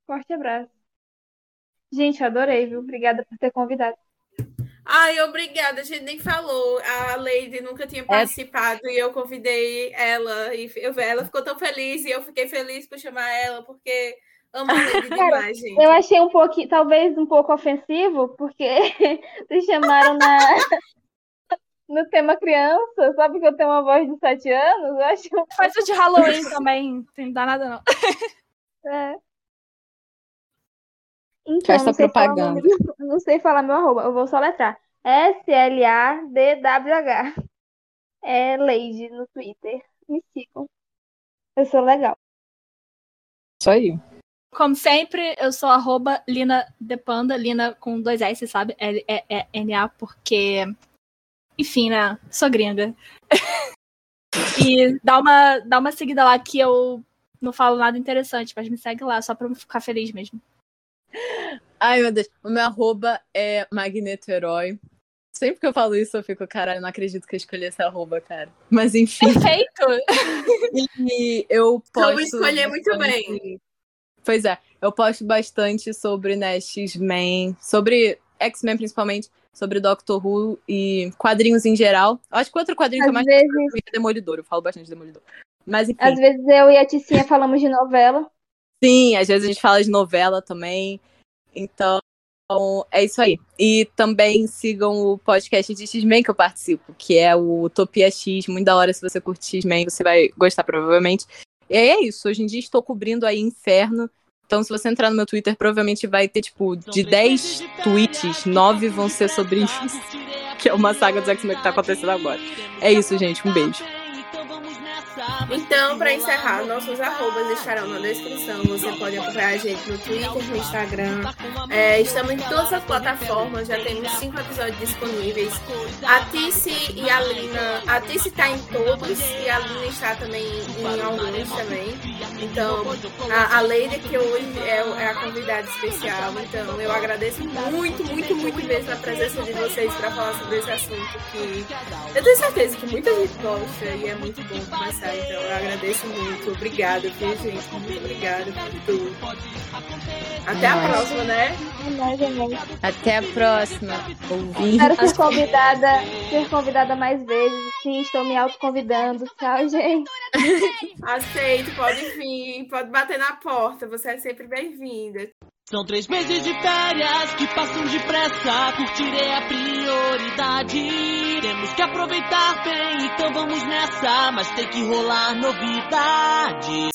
Forte abraço. Gente, eu adorei, viu? Obrigada por ter convidado. Ai, obrigada. A gente nem falou. A Lady nunca tinha é. participado é. e eu convidei ela. E eu, ela ficou tão feliz e eu fiquei feliz por chamar ela, porque amo a Lady demais, gente. Eu achei um pouco, talvez um pouco ofensivo, porque vocês chamaram na. no tema criança, sabe que eu tenho uma voz de 7 anos? Eu acho... Faz o de Halloween também, não dá nada não. É. Então, Faz essa propaganda. Falar, não sei falar meu arroba, eu vou só letrar. S-L-A-D-W-H. É Lady no Twitter. Me sigam. Eu sou legal. Isso aí. Como sempre, eu sou arroba Lina Depanda, Lina com dois S, sabe? L-E-E-N-A, porque. Enfim, né? Sou gringa. e dá uma, dá uma seguida lá que eu não falo nada interessante, mas me segue lá, só pra ficar feliz mesmo. Ai, meu Deus. O meu arroba é Magneto Herói. Sempre que eu falo isso, eu fico, caralho, não acredito que eu escolhi essa arroba, cara. Mas enfim. Perfeito! e eu posto. Vou escolher muito bem. Pois é, eu posto bastante sobre, né, X-Men, sobre X-Men principalmente, sobre Doctor Who e quadrinhos em geral. Acho que outro quadrinho Às que eu mais vezes... é Demolidor, eu falo bastante de Demolidor. Mas enfim. Às vezes eu e a Ticinha falamos de novela. Sim, às vezes a gente fala de novela também. Então, é isso aí. E também sigam o podcast de X-Men que eu participo, que é o Utopia X. Muito da hora, se você curte X-Men, você vai gostar provavelmente. E é isso. Hoje em dia estou cobrindo aí Inferno. Então, se você entrar no meu Twitter, provavelmente vai ter, tipo, de 10 tweets, 9 vão ser sobre isso. Que é uma saga dos X-Men que tá acontecendo agora. É isso, gente. Um beijo. Então, para encerrar, nossos arrobas estarão na descrição. Você pode acompanhar a gente no Twitter, no Instagram. É, estamos em todas as plataformas, já temos cinco episódios disponíveis. A Tice e a Lina. A Tice está em todos e a Lina está também em alguns também. Então, a, a que hoje é, é, a convidada especial. Então, eu agradeço muito, muito, muito mesmo a presença de vocês para falar sobre esse assunto que eu tenho certeza que muita gente gosta e é muito bom começar então eu agradeço muito. Obrigada, viu, gente? Muito obrigada por tudo. Até a próxima, né? Até a próxima. Espero ser convidada, ser convidada mais vezes. Sim, estou me autoconvidando. Tchau, gente. Aceito, pode vir, pode bater na porta. Você é sempre bem-vinda. São três meses de férias que passam depressa. Curtir é a prioridade. Temos que aproveitar bem, então vamos nessa. Mas tem que rolar novidade.